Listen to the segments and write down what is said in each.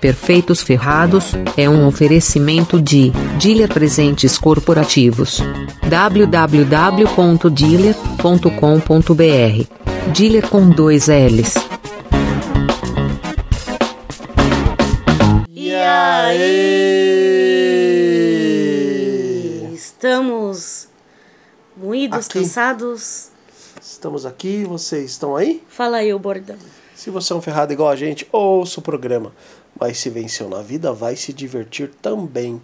Perfeitos Ferrados é um oferecimento de Dealer Presentes Corporativos. www.dealer.com.br Dealer com dois L's. E aí? Estamos moídos, Aqui. cansados. Estamos aqui, vocês estão aí? Fala aí, o bordão. Se você é um ferrado igual a gente, ouça o programa. Mas se venceu na vida, vai se divertir também.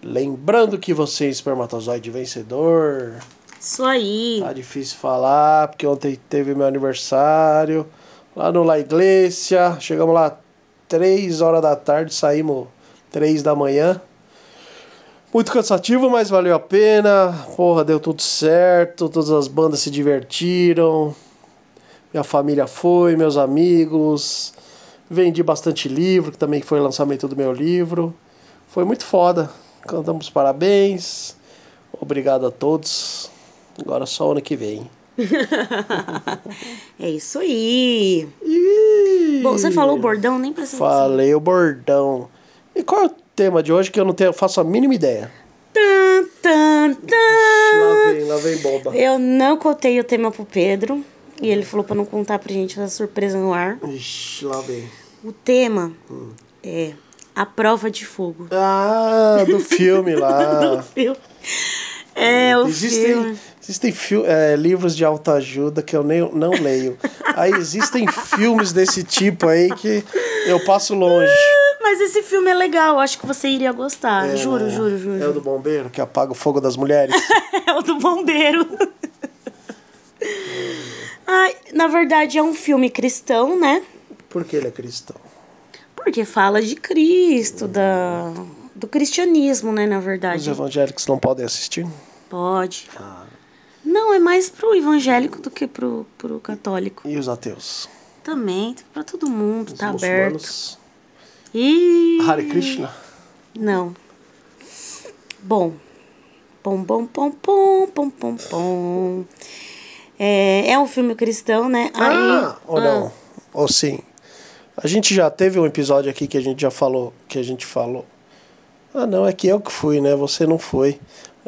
Lembrando que você é espermatozoide vencedor. Isso aí. Tá difícil falar, porque ontem teve meu aniversário. Lá no La Iglesia. Chegamos lá 3 horas da tarde, saímos 3 da manhã. Muito cansativo, mas valeu a pena. Porra, deu tudo certo. Todas as bandas se divertiram. Minha família foi, meus amigos. Vendi bastante livro, que também foi o lançamento do meu livro. Foi muito foda. Cantamos parabéns. Obrigado a todos. Agora só ano que vem. É isso aí. Bom, você falou o bordão, nem precisa. Falei o bordão. E qual é o tema de hoje que eu não tenho, faço a mínima ideia? Tan, tan, tan. Lá vem, lá vem bomba. Eu não contei o tema pro Pedro. E ele falou pra não contar pra gente essa surpresa no ar. Ixi, lá vem. O tema é A Prova de Fogo. Ah, do filme Do lá. filme. É, o existem filme. existem fil- é, livros de autoajuda que eu nem, não leio. Aí existem filmes desse tipo aí que eu passo longe. Mas esse filme é legal, acho que você iria gostar. É, juro, né? juro, juro. É o do bombeiro que apaga o fogo das mulheres. É o do bombeiro. Na verdade é um filme cristão, né? Por que ele é cristão? Porque fala de Cristo, da, do cristianismo, né? Na Os verdade. evangélicos não podem assistir? Pode. Não, é mais pro evangélico do que pro, pro católico. E os ateus? Também, pra todo mundo, Os tá aberto. E. Hare Krishna? Não. Bom. Pom, pom, pom, pom, pom, pom, pom. É, é um filme cristão, né? Ah, ou ah, não? Ou sim. A gente já teve um episódio aqui que a gente já falou, que a gente falou. Ah, não, é que eu que fui, né? Você não foi.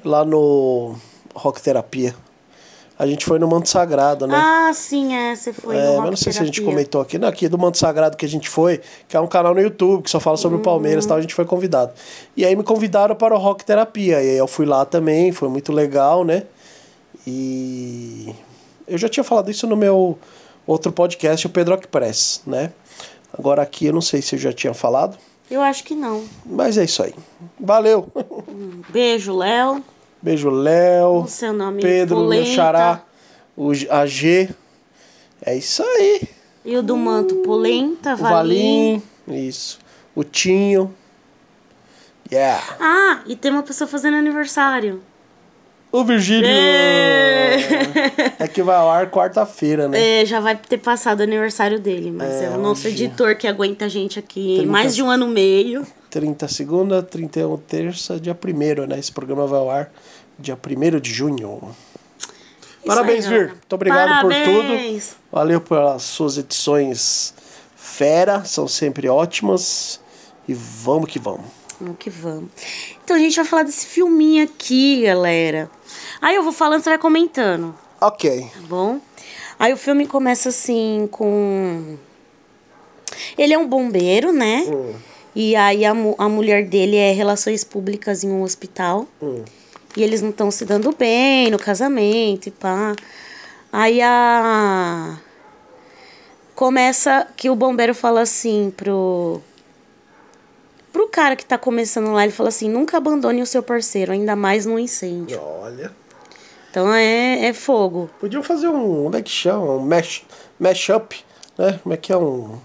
Lá no Rock Terapia. A gente foi no Manto Sagrado, né? Ah, sim, é. Você foi É, mas não sei se a gente comentou aqui. Não, aqui do Manto Sagrado que a gente foi, que é um canal no YouTube que só fala sobre o Palmeiras e tal, a gente foi convidado. E aí me convidaram para o Rock Terapia. E aí eu fui lá também, foi muito legal, né? E eu já tinha falado isso no meu outro podcast, o Pedro Press, né? Agora aqui eu não sei se eu já tinha falado, Eu acho que não. mas é isso aí. Valeu! Beijo, Léo. Beijo, Léo. O seu nome Pedro, meu Polenta. xará, o AG. É isso aí. E o do manto Polenta, O Valim. Valim, isso. O Tinho. Yeah. Ah, e tem uma pessoa fazendo aniversário. O Virgílio. É. É que vai ao ar quarta-feira, né? É, já vai ter passado o aniversário dele, mas é, É, o nosso hoje- editor que aguenta a gente aqui Trinta- mais de um ano e meio. 30 segunda, 31 terça, dia 1 né? Esse programa vai ao ar dia 1 de junho. Isso Parabéns, aí, Vir. Muito obrigado por tudo. Parabéns. Valeu pelas suas edições fera, são sempre ótimas. E vamos que vamos. Vamos que vamos. Então a gente vai falar desse filminho aqui, galera. Aí eu vou falando, você vai comentando, Ok. tá bom? Aí o filme começa assim com. Ele é um bombeiro, né? Hum, E aí a, a mulher dele é relações públicas em um hospital. hum. E eles não estão se dando bem no casamento e pá. Aí a. Começa que o bombeiro fala assim pro. Pro cara que tá começando lá, ele fala assim: nunca abandone o seu parceiro, ainda mais no incêndio. Olha. Então é, é fogo. Podiam fazer um. Como é que chama? Um mash, mashup, né? Como é que é um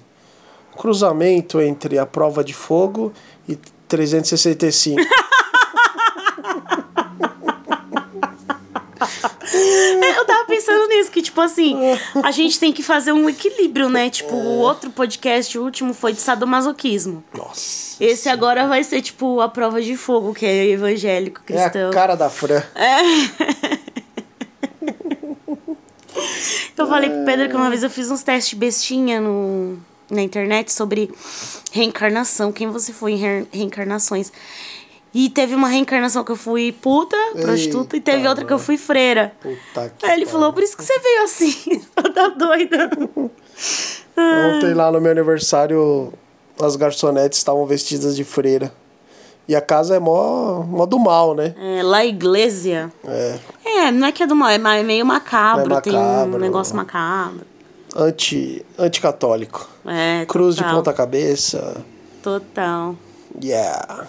cruzamento entre a prova de fogo e 365. É, Eu tava pensando nisso, que tipo assim, a gente tem que fazer um equilíbrio, né? Tipo, o outro podcast, o último, foi de sadomasoquismo. Nossa. Esse agora vai ser, tipo, a prova de fogo, que é evangélico, É a cristão. cara da Fran. Eu falei pro Pedro que uma vez eu fiz uns testes bestinha no, na internet sobre reencarnação, quem você foi em re- reencarnações. E teve uma reencarnação que eu fui puta, prostituta, e teve Eita, outra que eu fui freira. Puta que Aí ele falou, por isso que você veio assim, tá doida. Ontem lá no meu aniversário, as garçonetes estavam vestidas de freira. E a casa é mó, mó do mal, né? É, La Iglesia. É. É, não é que é do mal, é é meio macabro, É tem um macabro. negócio macabro. Anti, anticatólico. É, Cruz de total, ponta cabeça. Total. Yeah.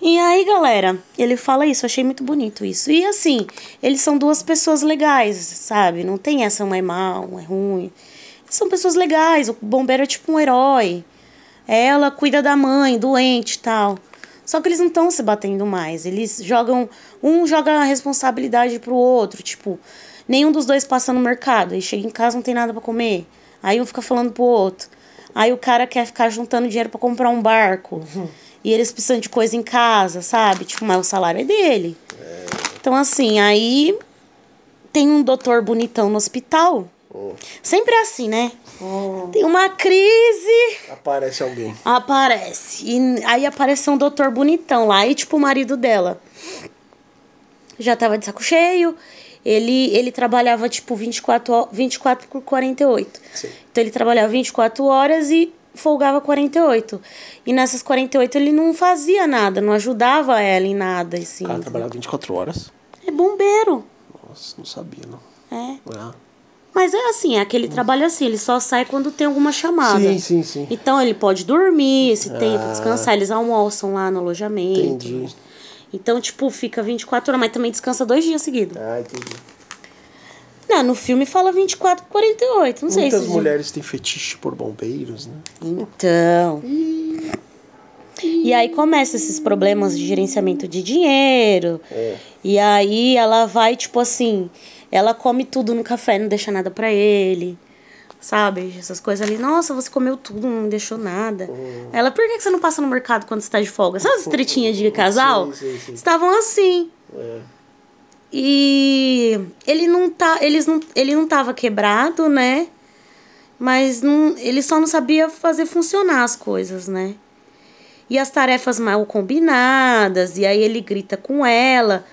E aí, galera, ele fala isso, achei muito bonito isso. E assim, eles são duas pessoas legais, sabe? Não tem essa um é mal, um é ruim. São pessoas legais, o bombeiro é tipo um herói. Ela cuida da mãe, doente e tal. Só que eles não estão se batendo mais. Eles jogam. Um joga a responsabilidade pro outro. Tipo, nenhum dos dois passa no mercado. Aí chega em casa não tem nada pra comer. Aí um fica falando pro outro. Aí o cara quer ficar juntando dinheiro pra comprar um barco. E eles precisam de coisa em casa, sabe? Tipo, mas o salário é dele. Então, assim, aí tem um doutor bonitão no hospital. Sempre é assim, né? Tem uma crise, Aparece alguém. aparece. E aí apareceu um doutor bonitão lá, e tipo o marido dela. Já tava de saco cheio. Ele, ele trabalhava tipo 24, ho- 24 por 48. Sim. Então ele trabalhava 24 horas e folgava 48. E nessas 48 ele não fazia nada, não ajudava ela em nada. Assim. O cara trabalhava 24 horas. É bombeiro. Nossa, não sabia, não. É. Ah. Mas é assim, é aquele trabalho assim, ele só sai quando tem alguma chamada. Sim, sim, sim. Então ele pode dormir, se tem pra Ah. descansar, eles almoçam lá no alojamento. Entendi. Então, tipo, fica 24 horas, mas também descansa dois dias seguidos. Ah, entendi. Não, no filme fala 24 48, não sei Muitas se... mulheres têm fetiche por bombeiros, né? Então... E aí começa esses problemas de gerenciamento de dinheiro. É. E aí ela vai, tipo assim, ela come tudo no café, não deixa nada pra ele. Sabe? Essas coisas ali. Nossa, você comeu tudo, não deixou nada. Hum. Ela, por que que você não passa no mercado quando você tá de folga? Sabe as tretinhas de casal? Sim, sim, sim. Estavam assim. É. E ele não tá, eles não, ele não tava quebrado, né? Mas não, ele só não sabia fazer funcionar as coisas, né? E as tarefas mal combinadas, e aí ele grita com ela.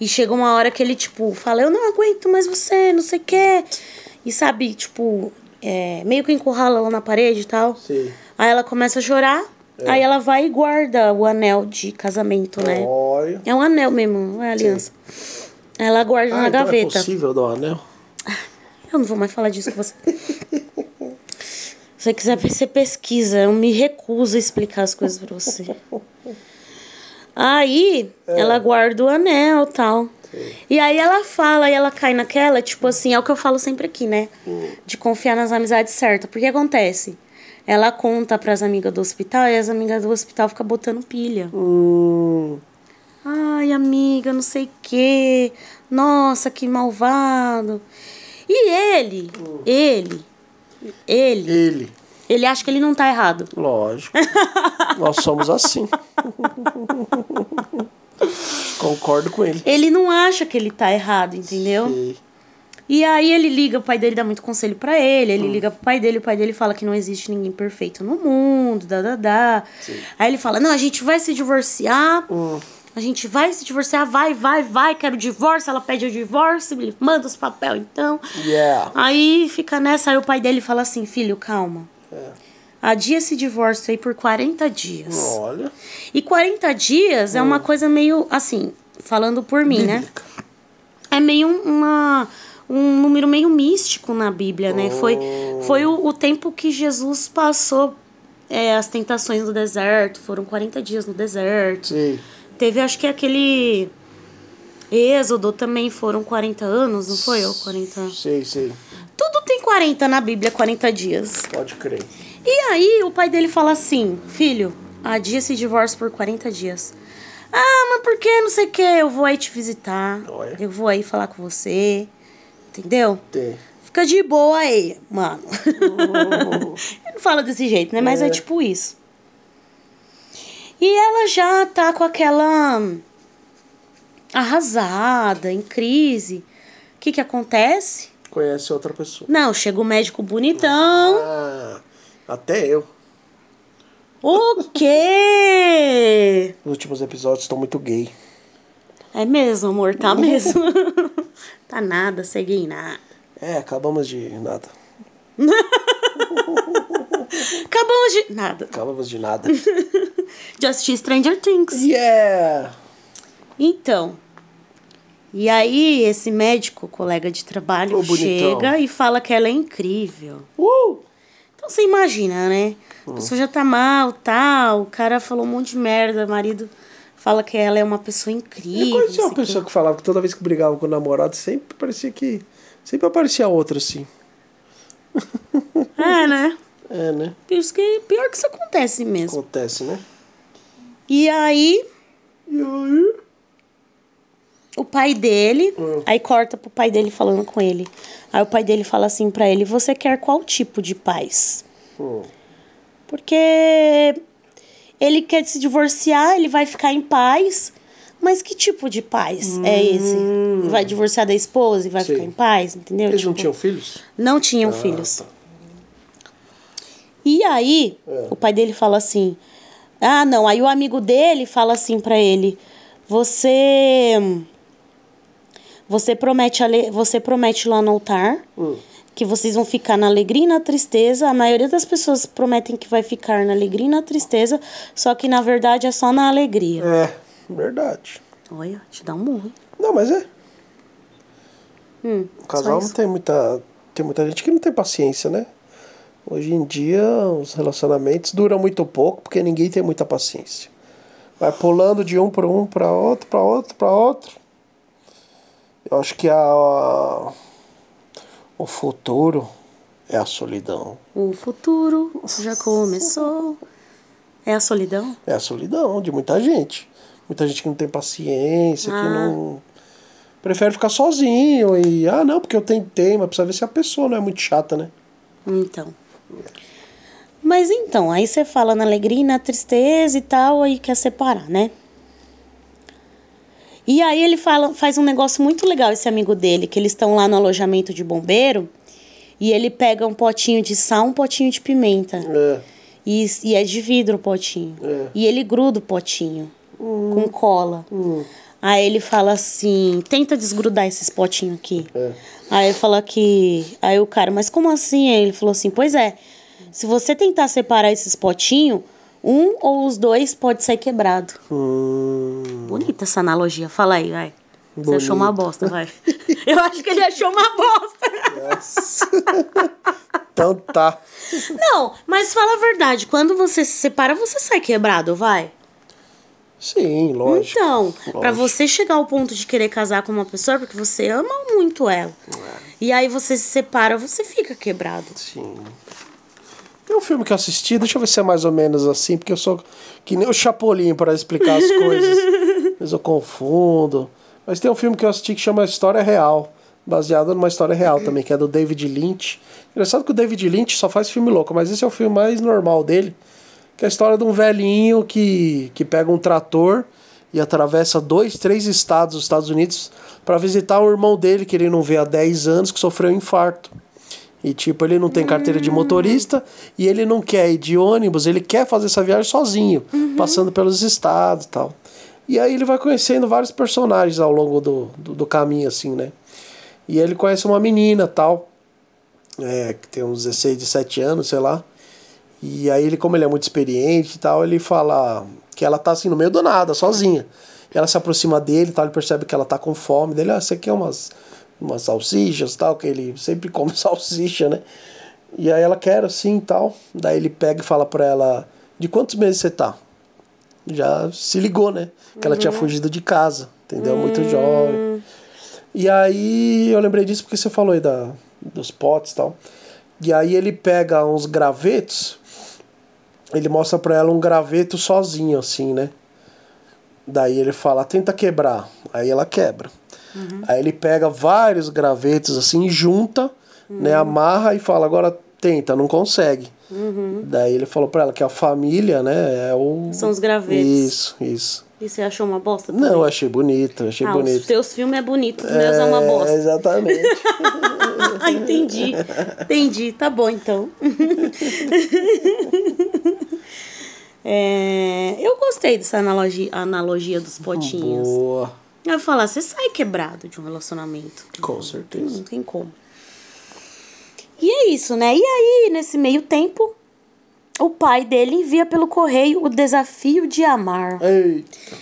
E chega uma hora que ele, tipo, fala, eu não aguento mais você, não sei o quê. E sabe, tipo, é, meio que encurrala ela na parede e tal. Sim. Aí ela começa a chorar, aí ela vai e guarda o anel de casamento, né? Olha. É um anel mesmo, é aliança. Ela guarda Ah, na então é gaveta. possível dar um anel? eu não vou mais falar disso com você. Se você quiser, você pesquisa. Eu me recuso a explicar as coisas pra você. Aí, ela guarda o anel e tal. E aí ela fala e ela cai naquela, tipo assim, é o que eu falo sempre aqui, né? De confiar nas amizades certas. Porque acontece? Ela conta pras amigas do hospital e as amigas do hospital ficam botando pilha. Hum, Ai, amiga, não sei o quê. Nossa, que malvado. E ele, ele, ele, ele. ele acha que ele não tá errado. Lógico. Nós somos assim. Concordo com ele. Ele não acha que ele tá errado, entendeu? E- E aí ele liga, o pai dele dá muito conselho pra ele, ele liga pro pai dele, o pai dele fala que não existe ninguém perfeito no mundo, dá, dá, dá. Aí ele fala, não, a gente vai se divorciar, Hum. A gente vai se divorciar, vai, vai, vai, quero divórcio, ela pede o divórcio, ele manda os papel então. Yeah. Aí fica nessa, aí o pai dele fala assim, filho, calma. É. Adia esse divórcio aí por 40 dias. Olha. E 40 dias é uma coisa meio, assim, falando por mim, né? Bíblica. É meio uma, um número meio místico na Bíblia, né? Foi, foi o, o tempo que Jesus passou é, as tentações no deserto. Foram 40 dias no deserto. Sim. Teve, acho que aquele Êxodo também foram 40 anos, não foi? Ou 40... Sei, sei. Tudo tem 40 na Bíblia, 40 dias. Pode crer. E aí o pai dele fala assim, filho, adia esse divórcio por 40 dias. Ah, mas por que não sei o que? Eu vou aí te visitar. Olha. Eu vou aí falar com você. Entendeu? Tem. Fica de boa aí, mano. Ele não fala desse jeito, né? Mas é. É. tipo isso. E ela já tá com aquela arrasada, em crise. O que que acontece? Conhece outra pessoa. Não, chega o médico bonitão. Ah, Até eu. O quê? Os últimos episódios estão muito gay. É mesmo, amor, tá mesmo. tá nada, segui nada. É, acabamos de nada. Acabamos de. Nada. Acabamos de nada. De assistir Stranger Things. yeah! Então. E aí, esse médico, colega de trabalho, bonitão. chega e fala que ela é incrível. Uh! Então você imagina, né? A Hum. pessoa já tá mal, tal. O cara falou um monte de merda. O marido fala que ela é uma pessoa Eu incrível. conheci não uma sei o pessoa quê. que falava que toda vez que brigava com o namorado, sempre parecia que. Sempre aparecia outra, assim. É, né? É, né? Pior que, pior que isso acontece mesmo. Acontece, né? E aí, E aí? o pai dele, Hum. aí corta pro pai dele falando com ele. Aí o pai dele fala assim pra ele: Você quer qual tipo de paz? Hum. Porque ele quer se divorciar, ele vai ficar em paz. Mas que tipo de paz é esse? Vai divorciar da esposa e vai Hum. Sim. ficar em paz, entendeu? Eles não Tipo, tinham filhos? não tinham Ah, filhos. tá. E aí, É. o pai dele fala assim: Ah, não. Aí o amigo dele fala assim pra ele: Você. Você promete, ale- você promete lá no altar Hum. que vocês vão ficar na alegria e na tristeza. A maioria das pessoas prometem que vai ficar na alegria e na tristeza, só que na verdade é só na alegria. É, verdade. Olha, te dá um murro. Não, mas é. Hum, O casal não tem muita. Tem muita gente que não tem paciência, né? Hoje em dia os relacionamentos duram muito pouco porque ninguém tem muita paciência. Vai pulando de um para um, para outro, para outro, para outro. Eu acho que a o futuro é a solidão. O futuro já começou. É a solidão? É a solidão de muita gente. Muita gente que não tem paciência, que Ah. não prefere ficar sozinho e ah, não, porque eu tentei, mas precisa ver se a pessoa não é muito chata, né? Então. Mas então, aí você fala na alegria e na tristeza e tal, aí quer separar, né? E aí ele fala, faz um negócio muito legal, esse amigo dele, que eles estão lá no alojamento de bombeiro e ele pega um potinho de sal, um potinho de pimenta. É. E, e é de vidro o potinho. É. E ele gruda o potinho com cola. Aí ele fala assim: tenta desgrudar esses potinhos aqui. É. Aí ele fala que. Aí o cara, mas como assim? Aí ele falou assim: pois é, se você tentar separar esses potinhos, um ou os dois pode ser quebrado. Hum, Bonita essa analogia. Fala aí, vai. Você Bonito. achou uma bosta, vai. Eu acho que ele achou uma bosta. nossa. então tá. Não, mas fala a verdade. Quando você se separa, você sai quebrado, vai. Sim, lógico. Então, pra Lógico. você chegar ao ponto de querer casar com uma pessoa, porque você ama muito ela. E aí você se separa, você fica quebrado. Sim. Tem um filme que eu assisti, deixa eu ver se é mais ou menos assim, porque eu sou que nem o Chapolin para explicar as coisas. Mas eu confundo. Mas tem um filme que eu assisti que chama História Real, baseado numa história real também, que é do David Lynch. Engraçado que o David Lynch só faz filme louco, mas esse é o filme mais normal dele, que é a história de um velhinho que, que pega um trator e atravessa dois, três estados dos Estados Unidos para visitar um irmão dele que ele não vê há 10 anos que sofreu um infarto. E tipo, ele não tem carteira de motorista e ele não quer ir de ônibus, ele quer fazer essa viagem sozinho, passando pelos estados e tal. E aí ele vai conhecendo vários personagens ao longo do, do, do caminho, assim, né? E ele conhece uma menina tal, é, que tem uns 16, 17 anos, sei lá. E aí ele, como ele é muito experiente e tal, ele fala que ela tá assim no meio do nada, sozinha. Ela se aproxima dele e tal, ele percebe que ela tá com fome dele, ah, você quer umas, umas salsichas e tal, que ele sempre come salsicha, né? E aí ela quer assim e tal. Daí ele pega e fala pra ela, de quantos meses você tá? Já se ligou, né? Que ela tinha fugido de casa, entendeu? Muito jovem. E aí eu lembrei disso porque você falou aí da, dos potes e tal. E aí ele pega uns gravetos, ele mostra pra ela um graveto sozinho, assim, né? Daí ele fala, tenta quebrar. Aí ela quebra. Aí ele pega vários gravetos assim, junta, né? Amarra e fala, agora tenta, não consegue. Daí ele falou pra ela que a família, né, é o. São os gravetos. Isso, isso. E você achou uma bosta também? Não, achei bonito, achei ah, bonito. os seus filmes é bonito, os meus é uma bosta. Exatamente. Entendi. Entendi. Tá bom, então. É, eu gostei dessa analogia, analogia dos potinhos. Boa. Eu vou falar, você sai quebrado de um relacionamento. Com certeza. Não tem como. E é isso, né? E aí, nesse meio tempo, o pai dele envia pelo correio o desafio de amar. Eita.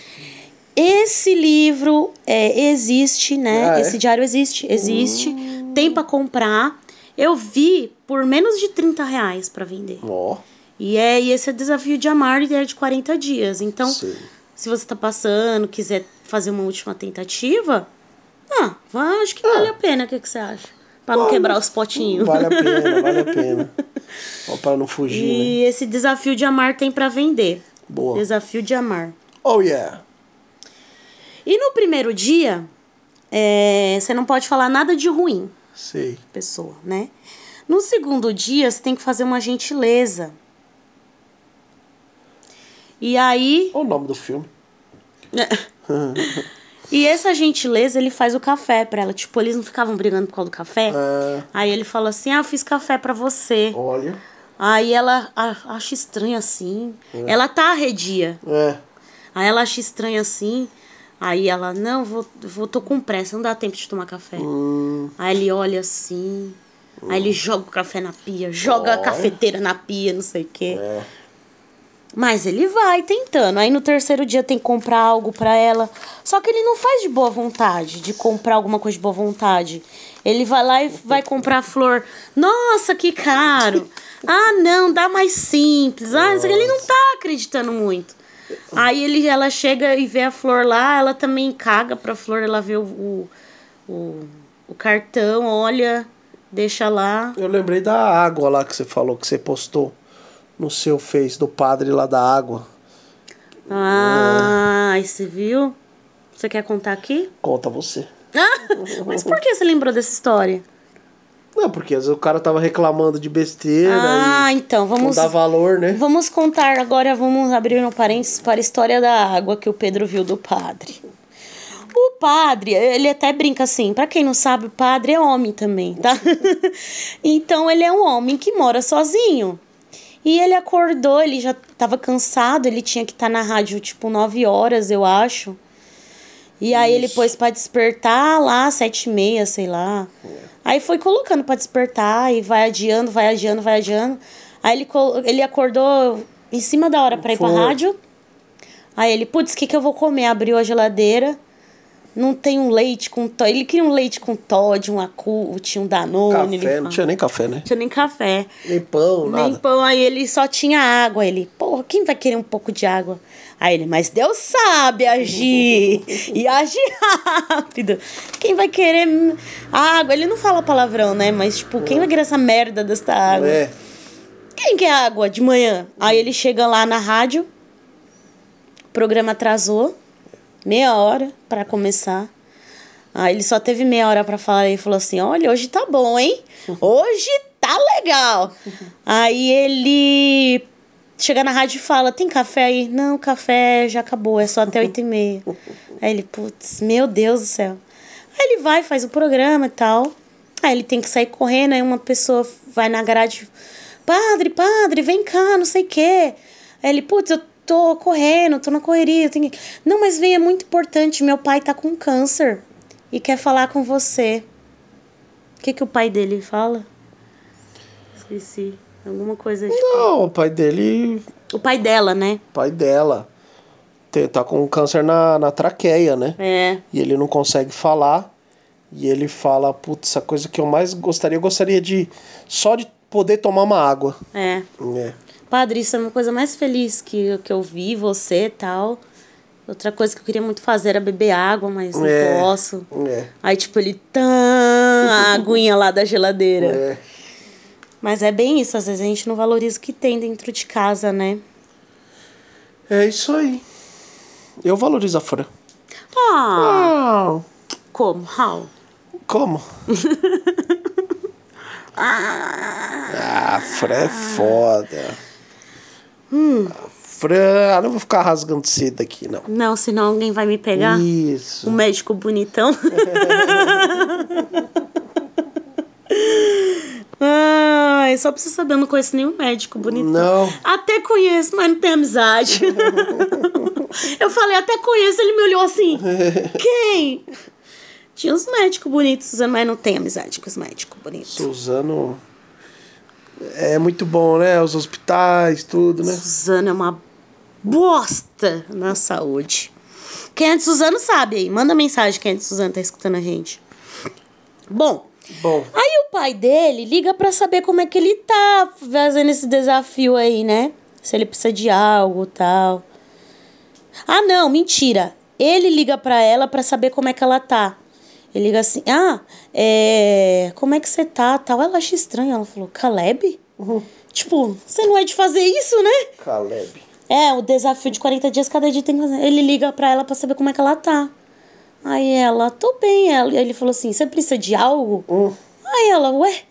Esse livro é, existe, né? Ah, é? Esse diário existe, existe. Tem pra comprar. Eu vi por menos de 30 reais pra vender. Ó. E é e esse é o desafio de amar e é de 40 dias. Então, Sim. se você tá passando, quiser fazer uma última tentativa, ah, vai, acho que vale a pena. O que, que você acha? Pra não quebrar os potinhos. Vale a pena, vale a pena. Ó, pra não fugir, né? E esse desafio de amar tem pra vender. Boa. Desafio de amar. Oh, yeah. E no primeiro dia, é, você não pode falar nada de ruim, Sei. pessoa, né? No segundo dia, você tem que fazer uma gentileza. E aí, Olha o nome do filme. e essa gentileza, ele faz o café pra ela. Tipo, eles não ficavam brigando por causa do café. É, Aí ele fala assim: Ah, eu fiz café pra você. olha. Aí ela acha estranho assim. Ela tá arredia. É. Aí ela acha estranho assim. Aí ela, não, vou, vou, tô com pressa, não dá tempo de tomar café. Hum, Aí ele olha assim. Aí ele joga o café na pia, joga a cafeteira na pia, não sei o quê. é. Mas ele vai tentando. Aí no terceiro dia tem que comprar algo pra ela. Só que ele não faz de boa vontade, de comprar alguma coisa de boa vontade. Ele vai lá e vai comprar flor. Nossa, que caro. Ah, não, dá mais simples. Ah, ele não tá acreditando muito. Aí ele, ela chega e vê a flor lá, ela também caga pra flor, ela vê o, o, o, o cartão, olha, deixa lá. Eu lembrei da água lá que você falou, que você postou no seu Face, do padre lá da água. Ah, aí você viu? Você quer contar aqui? Conta você. Mas por que você lembrou dessa história? Não, porque às vezes o cara tava reclamando de besteira Ah, e então, não vamos. dá valor, né? Vamos contar agora, vamos abrir um parênteses para a história da água que o Pedro viu do padre. O padre, ele até brinca assim, pra quem não sabe, o padre é homem também, tá? então ele é um homem que mora sozinho. E ele acordou, ele já tava cansado, ele tinha que estar na rádio tipo 9 horas, eu acho. E aí ele pôs pra despertar lá, sete e meia, sei lá. Aí foi colocando pra despertar e vai adiando, vai adiando, vai adiando. Aí ele, ele acordou em cima da hora pra ir pra rádio. Aí ele, putz, o que, que eu vou comer? Abriu a geladeira. Não tem um leite com Todd. Ele queria um leite com Todd, um Acult, um Danone. Café, não tinha nem café, né? tinha nem café. Nem pão, Nem nada. pão, aí ele só tinha água. Ele, porra, quem vai querer um pouco de água? Aí ele, mas Deus sabe agir. e agir rápido. Quem vai querer água? Ele não fala palavrão, né? Mas, tipo, quem vai querer essa merda desta água? É. Quem quer água de manhã? Aí ele chega lá na rádio, o programa atrasou, meia hora pra começar. Aí ele só teve meia hora pra falar e falou assim: Olha, hoje tá bom, hein? Hoje tá legal. Aí ele chega na rádio e fala: Tem café aí? Não, café já acabou, é só até oito e meia. Aí ele, putz, meu Deus do céu. Aí ele vai, faz o programa e tal. Aí ele tem que sair correndo, aí uma pessoa vai na grade, padre, padre, vem cá, não sei o quê. Aí ele, putz, eu tô correndo, tô na correria, tenho que... Não, mas vem, é muito importante, meu pai tá com câncer e quer falar com você. O que que o pai dele fala? Esqueci. Alguma coisa tipo... Não, o pai dele, O pai dela, né? pai dela, tá com câncer na, na traqueia, né? É. E ele não consegue falar. E ele fala, putz, a coisa que eu mais gostaria, eu gostaria de só de poder tomar uma água. É. É. Padre, isso é uma coisa mais feliz que, que eu vi, você e tal. Outra coisa que eu queria muito fazer era beber água, mas não É. posso. É. Aí, tipo, ele... Tã, a aguinha lá da geladeira. É. Mas é bem isso, às vezes a gente não valoriza o que tem dentro de casa, né? É isso aí. Eu valorizo a Fran. Ah, Ah, como? How? como? ah, a Fran é foda. A Fran, ah, não vou ficar rasgando cedo aqui, não. Não, senão alguém vai me pegar. Isso. Um médico bonitão. Ai, só você saber, eu não conheço nenhum médico bonitão. Não. Até conheço, mas não tem amizade. eu falei, até conheço, ele me olhou assim. Quem? Tinha uns médicos bonitos, Suzano, mas não tem amizade com os médicos bonitos. Suzano é muito bom, né? Os hospitais, tudo, né? Suzano é uma bosta na saúde. Quem é de Suzano sabe aí. Manda mensagem quem é de Suzano tá escutando a gente. Bom, Bom, Aí pai dele liga pra saber como é que ele tá fazendo esse desafio aí, né? Se ele precisa de algo tal. Ah, não, mentira. Ele liga pra ela pra saber como é que ela tá. Ele liga assim: Ah, é. Como é que você tá? Tal. Ela acha estranho. Ela falou: Caleb? Tipo, você não é de fazer isso, né? Caleb. É, o desafio de 40 dias, cada dia tem que fazer. Ele liga pra ela pra saber como é que ela tá. Aí ela, tô bem. Ela, ele falou assim: você precisa de algo? Hum. Aí ela, ué?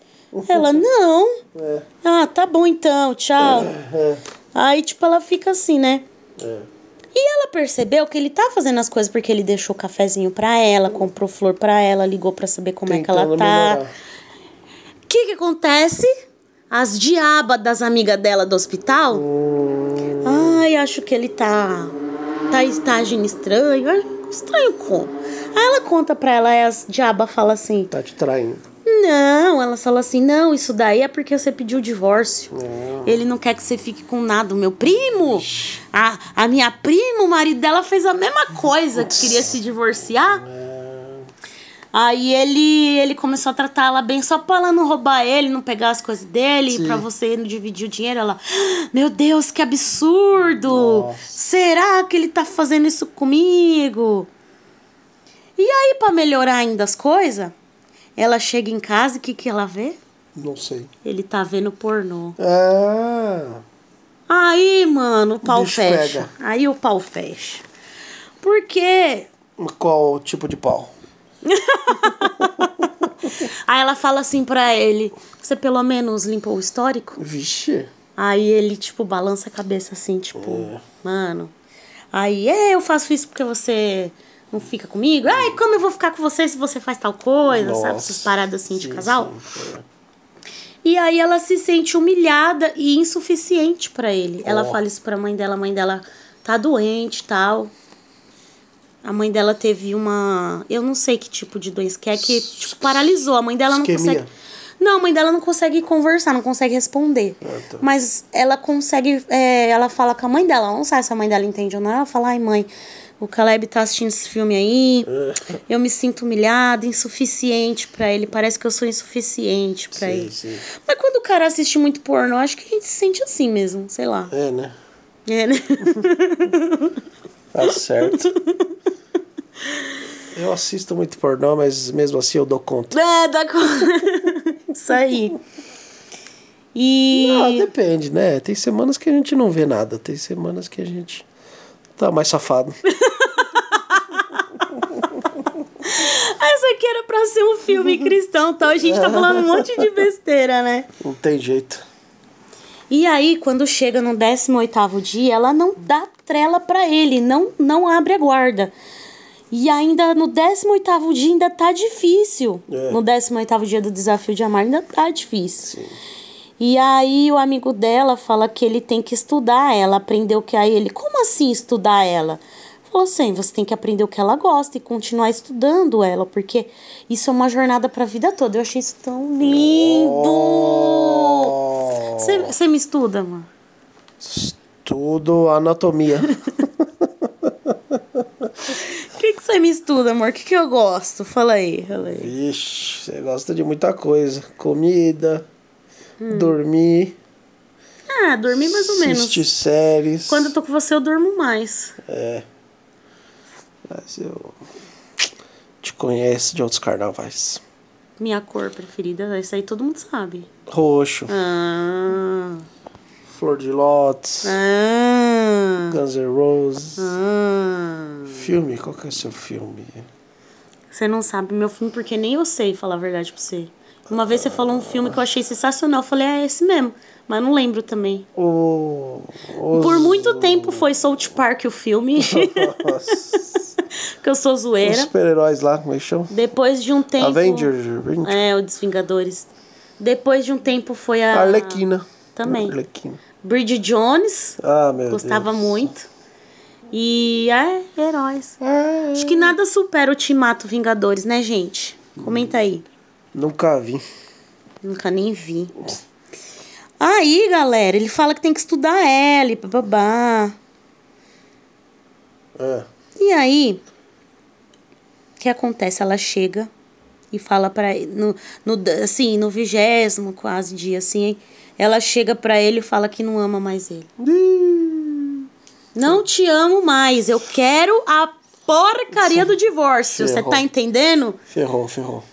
Ela, não. É. Ah, tá bom então, tchau. É. Aí, tipo, ela fica assim, né? É. E ela percebeu que ele tá fazendo as coisas porque ele deixou cafezinho pra ela, comprou flor pra ela, ligou pra saber como é que ela Tentando tá. O que que acontece? As diabas das amigas dela do hospital. Hum, Ai, acho que ele tá. Tá, tá agindo estranho. Estranho como? Aí ela conta pra ela, aí as diabas falam assim: tá te traindo. Não, ela fala assim: não, isso daí é porque você pediu o divórcio. Não. Ele não quer que você fique com nada. O meu primo, a, a minha prima, o marido dela fez a mesma coisa, que queria se divorciar. Aí ele, ele começou a tratar ela bem só pra ela não roubar ele, não pegar as coisas dele, Sim. pra você não dividir o dinheiro. Ela, "Ah, meu Deus, que absurdo! Nossa. Será que ele tá fazendo isso comigo? E aí, pra melhorar ainda as coisas, ela chega em casa e o que, que ela vê? Não sei. Ele tá vendo pornô. Ah, Aí, mano, o pau bicho fecha. pega. Aí o pau fecha. Por quê? qual tipo de pau? Aí ela fala assim pra ele: Você pelo menos limpou o histórico? Vixe. Aí ele, tipo, balança a cabeça assim, tipo, É. mano. Aí, é, eu faço isso porque você não fica comigo? Ai, como eu vou ficar com você se você faz tal coisa, sabe? Nossa. Essas paradas assim de Sim, casal. sim. E aí ela se sente humilhada e insuficiente pra ele. Ela Ó. fala isso pra mãe dela, a mãe dela tá doente e tal. A mãe dela teve uma. Eu não sei que tipo de doença que é, que tipo, paralisou. A mãe dela não Isquemia. consegue. Não, a mãe dela não consegue conversar, não consegue responder. Ah, tá. Mas ela consegue. é, ela fala com a mãe dela. Ela não sabe se a mãe dela entende ou não. Ela fala, ai, mãe, o Caleb tá assistindo esse filme aí. Eu me sinto humilhada, insuficiente pra ele. Parece que eu sou insuficiente pra Sim, ele. sim. Mas quando o cara assiste muito pornô, acho que a gente se sente assim mesmo, sei lá. É, né? É, né? Tá certo. Eu assisto muito pornô, mas mesmo assim eu dou conta. É, dá co- Isso aí. E. Ah, depende, né? Tem semanas que a gente não vê nada, tem semanas que a gente tá mais safado. Essa aqui era pra ser um filme cristão, então a gente tá falando um monte de besteira, né? Não tem jeito. E aí, quando chega no 18º dia, ela não dá trela pra ele, não, não abre a guarda. E ainda no 18º dia ainda tá difícil. É. No 18º dia do desafio de amar ainda tá difícil. E aí o amigo dela fala que ele tem que estudar ela, aprender o que aí ele, como assim estudar ela? Falou assim, você tem que aprender o que ela gosta e continuar estudando ela, porque isso é uma jornada pra vida toda. Eu achei isso tão lindo. Oh, Você me estuda, mano? Tudo anatomia. O que você me estuda, amor? O que, que eu gosto? Fala aí, fala aí. Vixe, você gosta de muita coisa. Comida. Dormir, Ah, dormir mais ou menos. assistir séries. Quando eu tô com você, eu durmo mais. É. Mas eu te conheço de outros carnavais. Minha cor preferida, isso aí todo mundo sabe. Roxo, Ah. Flor de Lótus, Ah. Guns N' Roses. Ah. Filme, qual que é o seu filme? Você não sabe meu filme porque nem eu sei falar a verdade pra você. Uma vez você falou um filme que eu achei sensacional. Eu falei, é esse mesmo. Mas não lembro também. O, os- Por muito tempo foi South Park o filme. Que eu sou Os zoeira. super-heróis lá, como é que chama? Depois de um tempo. Avengers. É, o dos Vingadores. Depois de um tempo foi a. Arlequina. Também. Arlequina. Bridget Jones. Ah, meu Gostava Deus. muito. E é, heróis. Ah, Acho que nada supera o Ultimato Vingadores, né, gente? Comenta aí. Nunca vi. Nunca nem vi. Aí, galera, ele fala que tem que estudar L, babá. É. E aí, o que acontece? Ela chega e fala para ele, no, no, assim, no vigésimo quase dia, assim, ela chega pra ele e fala que não ama mais ele. Não te amo mais, eu quero a porcaria do divórcio. Você tá entendendo? Ferrou, ferrou.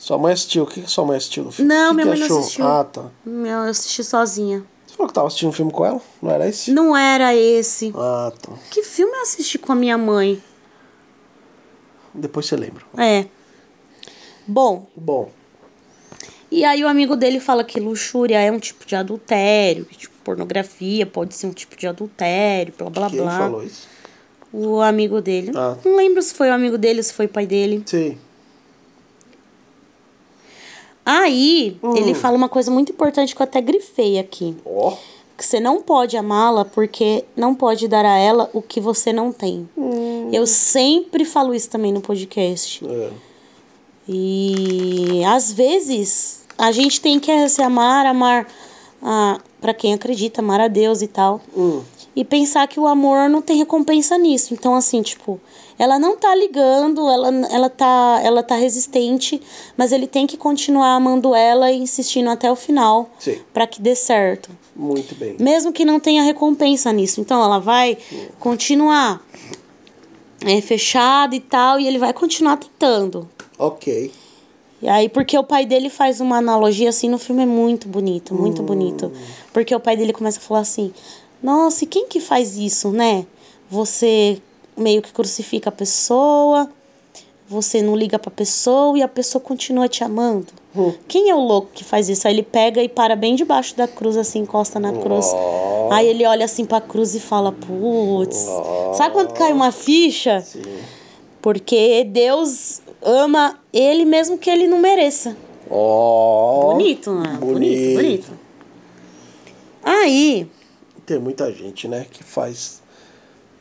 Sua mãe assistiu. O que, que sua mãe assistiu do filme? Não, que minha que mãe não achou? assistiu. Ah, tá. Não, eu assisti sozinha. Você falou que tava assistindo um filme com ela? Não era esse? Não era esse. Ah, tá. Que filme eu assisti com a minha mãe? Depois você lembra. É. Bom, Bom, E aí o amigo dele fala que luxúria é um tipo de adultério, que tipo, pornografia pode ser um tipo de adultério, blá blá quem blá. falou isso? O amigo dele. Ah. Não lembro se foi o amigo dele, se foi o pai dele. Sim. Aí Hum. ele fala uma coisa muito importante que eu até grifei aqui. Ó. Que você não pode amá-la porque não pode dar a ela o que você não tem. Hum. Eu sempre falo isso também no podcast. É. E às vezes a gente tem que se amar, amar a, para quem acredita, amar a Deus e tal. Hum. E pensar que o amor não tem recompensa nisso. Então, assim, tipo, ela não tá ligando, ela, ela, tá, ela tá resistente, mas ele tem que continuar amando ela e insistindo até o final para que dê certo. Muito bem. Mesmo que não tenha recompensa nisso. Então, ela vai continuar é, fechada e tal, e ele vai continuar tentando. Ok. E aí, porque o pai dele faz uma analogia assim no filme, é muito bonito, muito bonito. Porque o pai dele começa a falar assim: Nossa, e quem que faz isso, né? Você meio que crucifica a pessoa, você não liga pra pessoa e a pessoa continua te amando. Hum. Quem é o louco que faz isso? Aí ele pega e para bem debaixo da cruz, assim, encosta na cruz. Ó. Aí ele olha assim pra cruz e fala: Putz, sabe quando cai uma ficha? Sim. Porque Deus ama ele mesmo que ele não mereça. Ó. Bonito, né? Bonito, bonito. bonito. Aí, Tem muita gente, né, que faz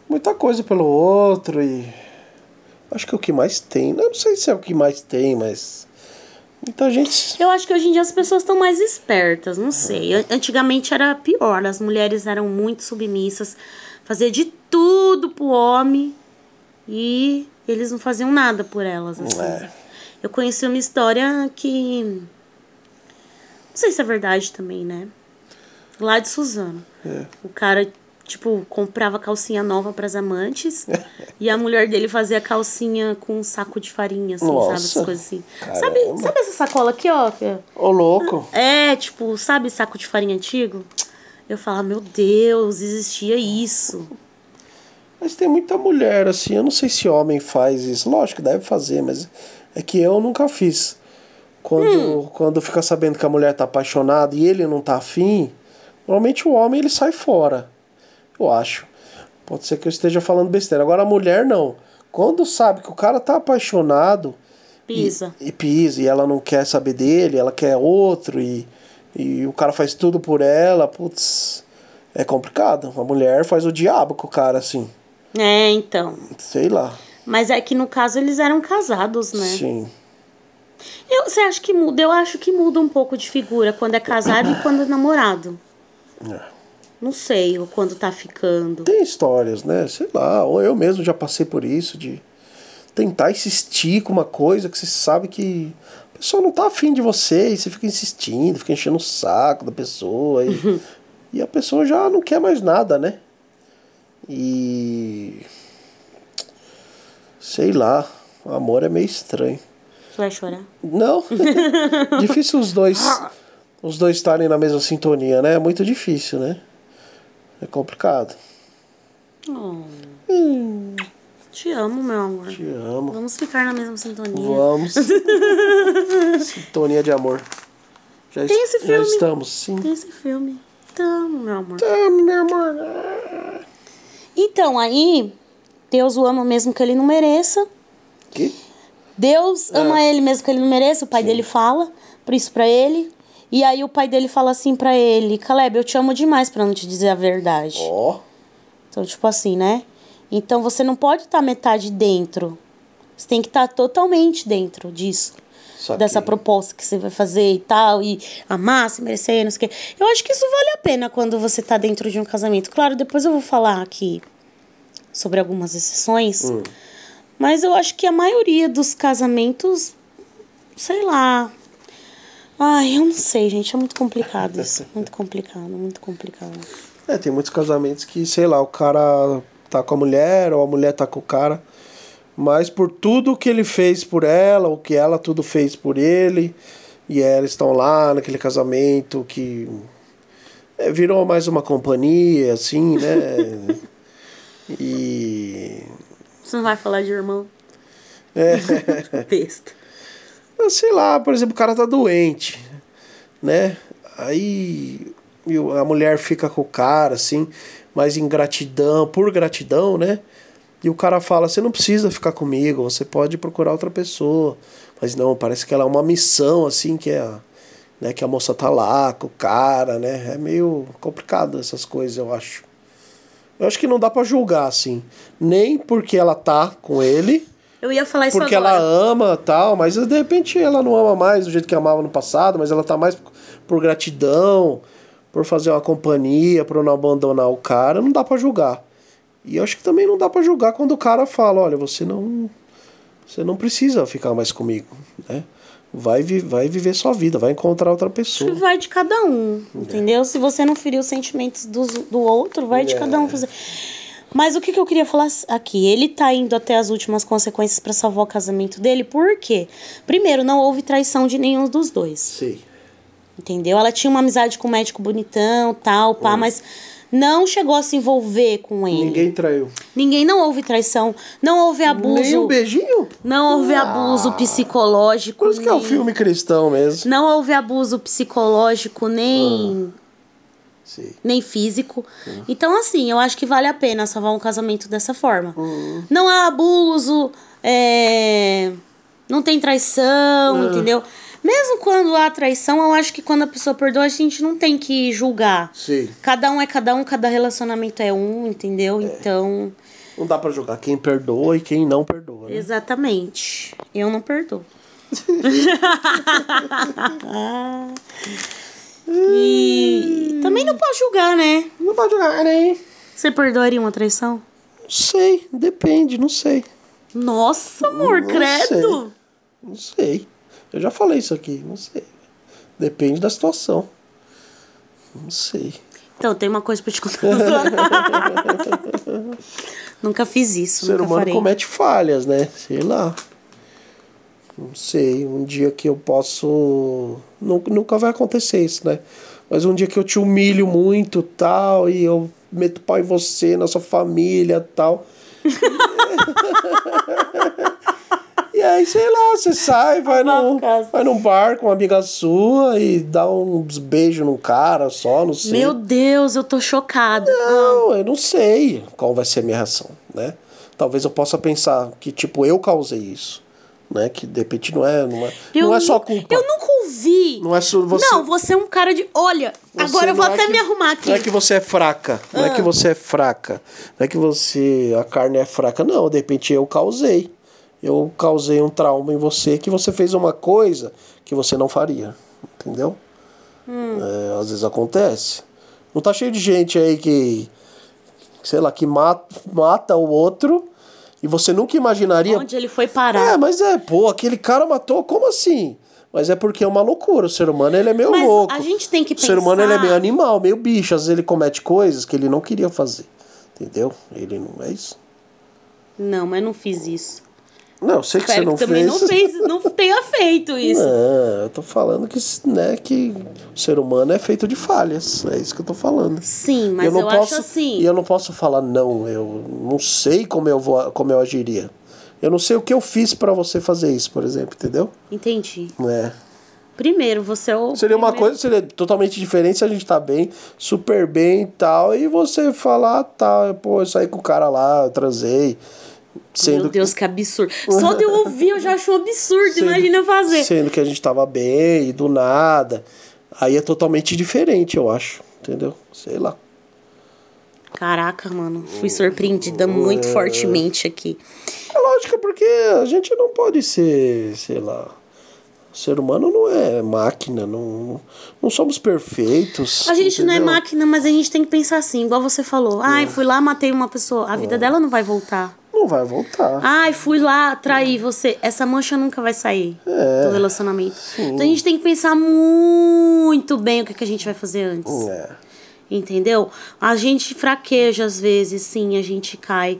muita coisa pelo outro e acho que é o que mais tem. Eu não sei se é o que mais tem, mas muita gente eu acho que hoje em dia as pessoas estão mais espertas, não sei. An- Antigamente era pior, as mulheres eram muito submissas, fazia de tudo pro homem e eles não faziam nada por elas. Assim. É. Eu conheci uma história que. Não sei se é verdade também, né? Lá de Suzano. É. O cara, tipo, comprava calcinha nova pras amantes e a mulher dele fazia calcinha com um saco de farinha, assim, sabe? Nossa. Essas coisas assim. Sabe, Caramba. sabe essa sacola aqui, ó? Ô louco. É, tipo, sabe saco de farinha antigo? Eu falava, meu Deus, existia isso. Mas tem muita mulher assim, eu não sei se homem faz isso. Lógico que deve fazer, mas é que eu nunca fiz. Quando, Hum. quando fica sabendo que a mulher tá apaixonada e ele não tá afim, normalmente o homem ele sai fora. Eu acho. Pode ser que eu esteja falando besteira. Agora a mulher não. Quando sabe que o cara tá apaixonado Pisa. e, e pisa e ela não quer saber dele, ela quer outro e, e o cara faz tudo por ela, putz, é complicado. A mulher faz o diabo com o cara assim. É, então. Sei lá. Mas é que no caso eles eram casados, né? Sim. Eu, você acha que muda? Eu acho que muda um pouco de figura quando é casado e quando é namorado. É. Não sei, ou quando tá ficando. Tem histórias, né? Sei lá, ou eu mesmo já passei por isso, de tentar insistir com uma coisa que você sabe que a pessoa não tá afim de você, e você fica insistindo, fica enchendo o saco da pessoa, e, e a pessoa já não quer mais nada, né? E. Sei lá, o amor é meio estranho. Você vai chorar? Não. difícil os dois os dois estarem na mesma sintonia, né? É muito difícil, né? É complicado. Oh, Hum, te amo, meu amor. te amo. Vamos ficar na mesma sintonia. Vamos. Sintonia de amor. Já, Tem es- esse já filme. estamos, sim. Tem esse filme. Te amo, meu amor. Te amo, meu amor. Então, aí, Deus o ama mesmo que ele não mereça. Que? Deus ama ele mesmo que ele não mereça. O pai dele fala por isso pra ele. E aí o pai dele fala assim pra ele: Caleb, eu te amo demais pra não te dizer a verdade. Ó. Então, tipo assim, né? Então você não pode estar metade dentro. Você tem que estar totalmente dentro disso. Saquei. Dessa proposta que você vai fazer e tal, e amar, se merecer, não sei o quê. Eu acho que isso vale a pena quando você tá dentro de um casamento. Claro, depois eu vou falar aqui sobre algumas exceções. Hum. Mas eu acho que a maioria dos casamentos, sei lá. Ai, eu não sei, gente. É muito complicado isso. Muito complicado, muito complicado. É, tem muitos casamentos que, sei lá, o cara tá com a mulher ou a mulher tá com o cara, mas por tudo que ele fez por ela, ou que ela tudo fez por ele, e eles estão lá naquele casamento que é, virou mais uma companhia, assim, né? e. Você não vai falar de irmão? É. Besta. Sei lá, por exemplo, o cara tá doente, né? Aí a mulher fica com o cara, assim, mas em gratidão, por gratidão, né? E o cara fala: você não precisa ficar comigo, você pode procurar outra pessoa. Mas não, parece que ela é uma missão, assim, que é. Né, que a moça tá lá com o cara, né? É meio complicado essas coisas, eu acho. Eu acho que não dá pra julgar, assim. Nem porque ela tá com ele, Eu ia falar isso porque agora. ela ama tal, mas de repente ela não ama mais do jeito que amava no passado, mas ela tá mais por gratidão, por fazer uma companhia, por não abandonar o cara, não dá pra julgar. E eu acho que também não dá pra julgar quando o cara fala, olha, você não você não precisa ficar mais comigo, né? Vai, vai viver sua vida, vai encontrar outra pessoa. Vai de cada um, entendeu? Se você não ferir os sentimentos do, do outro, vai de É. cada um fazer. Mas o que, que eu queria falar aqui? Ele tá indo até as últimas consequências pra salvar o casamento dele, por quê? Primeiro, não houve traição de nenhum dos dois. Sei. Entendeu? Ela tinha uma amizade com o médico bonitão, tal, pá, mas não chegou a se envolver com ele. Ninguém traiu. Ninguém não houve traição, não houve abuso. Nem um beijinho? Não houve abuso psicológico. Por isso que é um nem- filme cristão mesmo. Não houve abuso psicológico, nem, Sei. nem físico. Então, assim, eu acho que vale a pena salvar um casamento dessa forma. Não há abuso, é, não tem traição, entendeu? Mesmo quando há traição, eu acho que quando a pessoa perdoa, a gente não tem que julgar. Sei. Cada um é cada um, cada relacionamento é um, entendeu? Então, Não dá pra julgar quem perdoa e quem não perdoa. Né? exatamente. Eu não perdoo. e também não posso julgar, né? Não pode julgar, né? Você perdoaria uma traição? Não sei, depende, não sei. Nossa, amor, Não credo! Não sei. Eu já falei isso aqui, não sei. Depende da situação. Não sei. Então, tem uma coisa pra te contar. nunca fiz isso, O ser humano farei. comete falhas, né? Sei lá. Não sei. Um dia que eu posso. Nu- Nunca vai acontecer isso, né? Mas um dia que eu te humilho muito tal, e eu meto pau em você, na sua família tal. E aí, sei lá, você sai, vai, no, Abacas. vai num bar com uma amiga sua e dá uns beijos num cara só, não sei. Meu Deus, eu tô chocada. Não, eu não sei qual vai ser a minha reação, né? Talvez eu possa pensar que, tipo, eu causei isso, né? Que de repente não é, não é, Eu não é só culpa. Eu nunca ouvi. Não é só você. Não, você é um cara de. Olha, Você agora eu vou é até que- me arrumar aqui. Não é que você é fraca, não é que você é fraca, não é que você a carne é fraca, não. De repente eu causei, eu causei um trauma em você que você fez uma coisa que você não faria, entendeu? É, às vezes acontece. Não tá cheio de gente aí que, sei lá, que mata, mata o outro e você nunca imaginaria. Onde ele foi É, parar? mas é, pô, aquele cara matou, como assim? Mas é porque é uma loucura. O ser humano, ele é meio Mas louco. a gente tem que O ser humano, ele é pensar- meio animal, meio bicho. Às vezes ele comete coisas que ele não queria fazer. Entendeu? Ele não é isso. Não, mas não fiz isso. Não, sei que Espero você não que também fez. não fez, não tenha feito isso. Não, eu tô falando que, né, que o ser humano é feito de falhas. É isso que eu tô falando. Sim, mas eu não eu posso, acho assim. E eu não posso falar, não, eu não sei como eu, vou, como eu agiria. Eu não sei o que eu fiz pra você fazer isso, por exemplo, entendeu? Entendi. É. primeiro, você é o. Seria uma primeiro- coisa, seria totalmente diferente se a gente tá bem, super bem e tal, e você falar, tá, pô, eu saí com o cara lá, eu transei. Sendo Meu Deus, que absurdo. Só de eu ouvir eu já acho um absurdo, Sendo- imagina eu fazer. Sendo que a gente tava bem e do nada. Aí é totalmente diferente, eu acho. Entendeu? Sei lá. Caraca, mano, fui surpreendida muito É. fortemente aqui. É lógico, porque a gente não pode ser, sei lá. O ser humano não é máquina, não, não somos perfeitos. A gente não é entendeu? máquina, mas a gente tem que pensar assim, igual você falou. Ai, fui lá, matei uma pessoa. A vida dela não vai voltar. Não vai voltar. Ai, fui lá, traí você. Essa mancha nunca vai sair É. do relacionamento. Então a gente tem que pensar muito bem o que, que a gente vai fazer antes. É. Entendeu? A gente fraqueja às vezes, sim, a gente cai.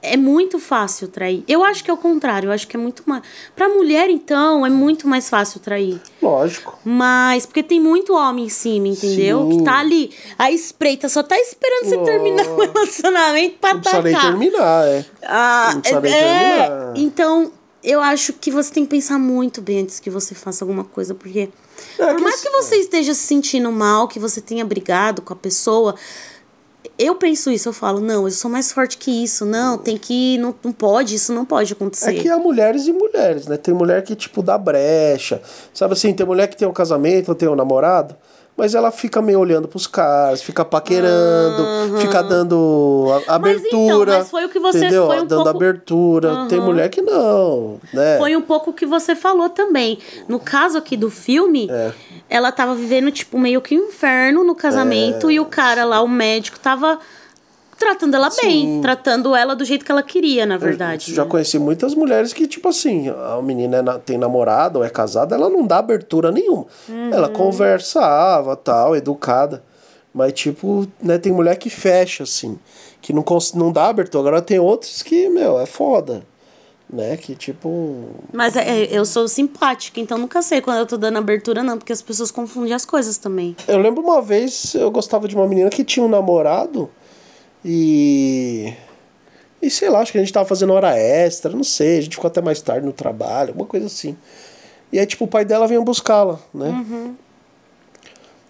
É muito fácil trair. Eu acho que é o contrário, eu acho que é muito mais. Pra mulher, então, é muito mais fácil trair. Lógico. Mas, porque tem muito homem em cima, entendeu? Sim. Que tá ali, a espreita, só tá esperando você Nossa. terminar o relacionamento pra Não precisa nem atacar. terminar, é. Ah, Não precisa nem é, terminar. então eu acho que você tem que pensar muito bem antes que você faça alguma coisa, porque É por que mais que você esteja se sentindo mal, que você tenha brigado com a pessoa, eu penso isso, eu falo, não, eu sou mais forte que isso, não, tem que, não, não pode, isso não pode acontecer. É que há mulheres e mulheres, né? Tem mulher que, tipo, dá brecha. Sabe assim, tem mulher que tem um casamento, tem um namorado, mas ela fica meio olhando pros caras, fica paquerando, fica dando a- Mas então, abertura. mas foi o que você- entendeu? foi um dando pouco- abertura. Tem mulher que não, né? Foi um pouco o que você falou também. No caso aqui do filme, É. ela tava vivendo, tipo, meio que um inferno no casamento É. e o cara lá, o médico, tava tratando ela bem, tratando ela do jeito que ela queria, na verdade. Eu já né? conheci muitas mulheres que, tipo assim, a menina é na- tem namorado ou é casada, ela não dá abertura nenhuma. Uhum. Ela conversava, tal, educada. Mas, tipo, né, tem mulher que fecha, assim, que não, não dá abertura. Agora tem outros que, meu, é foda. Né? Que, tipo. Mas é, é, eu sou simpática, então nunca sei quando eu tô dando abertura, não, porque as pessoas confundem as coisas também. Eu lembro uma vez, eu gostava de uma menina que tinha um namorado e. E sei lá, acho que a gente tava fazendo hora extra, não sei, a gente ficou até mais tarde no trabalho, alguma coisa assim. E aí, tipo, o pai dela vinha buscá-la, né?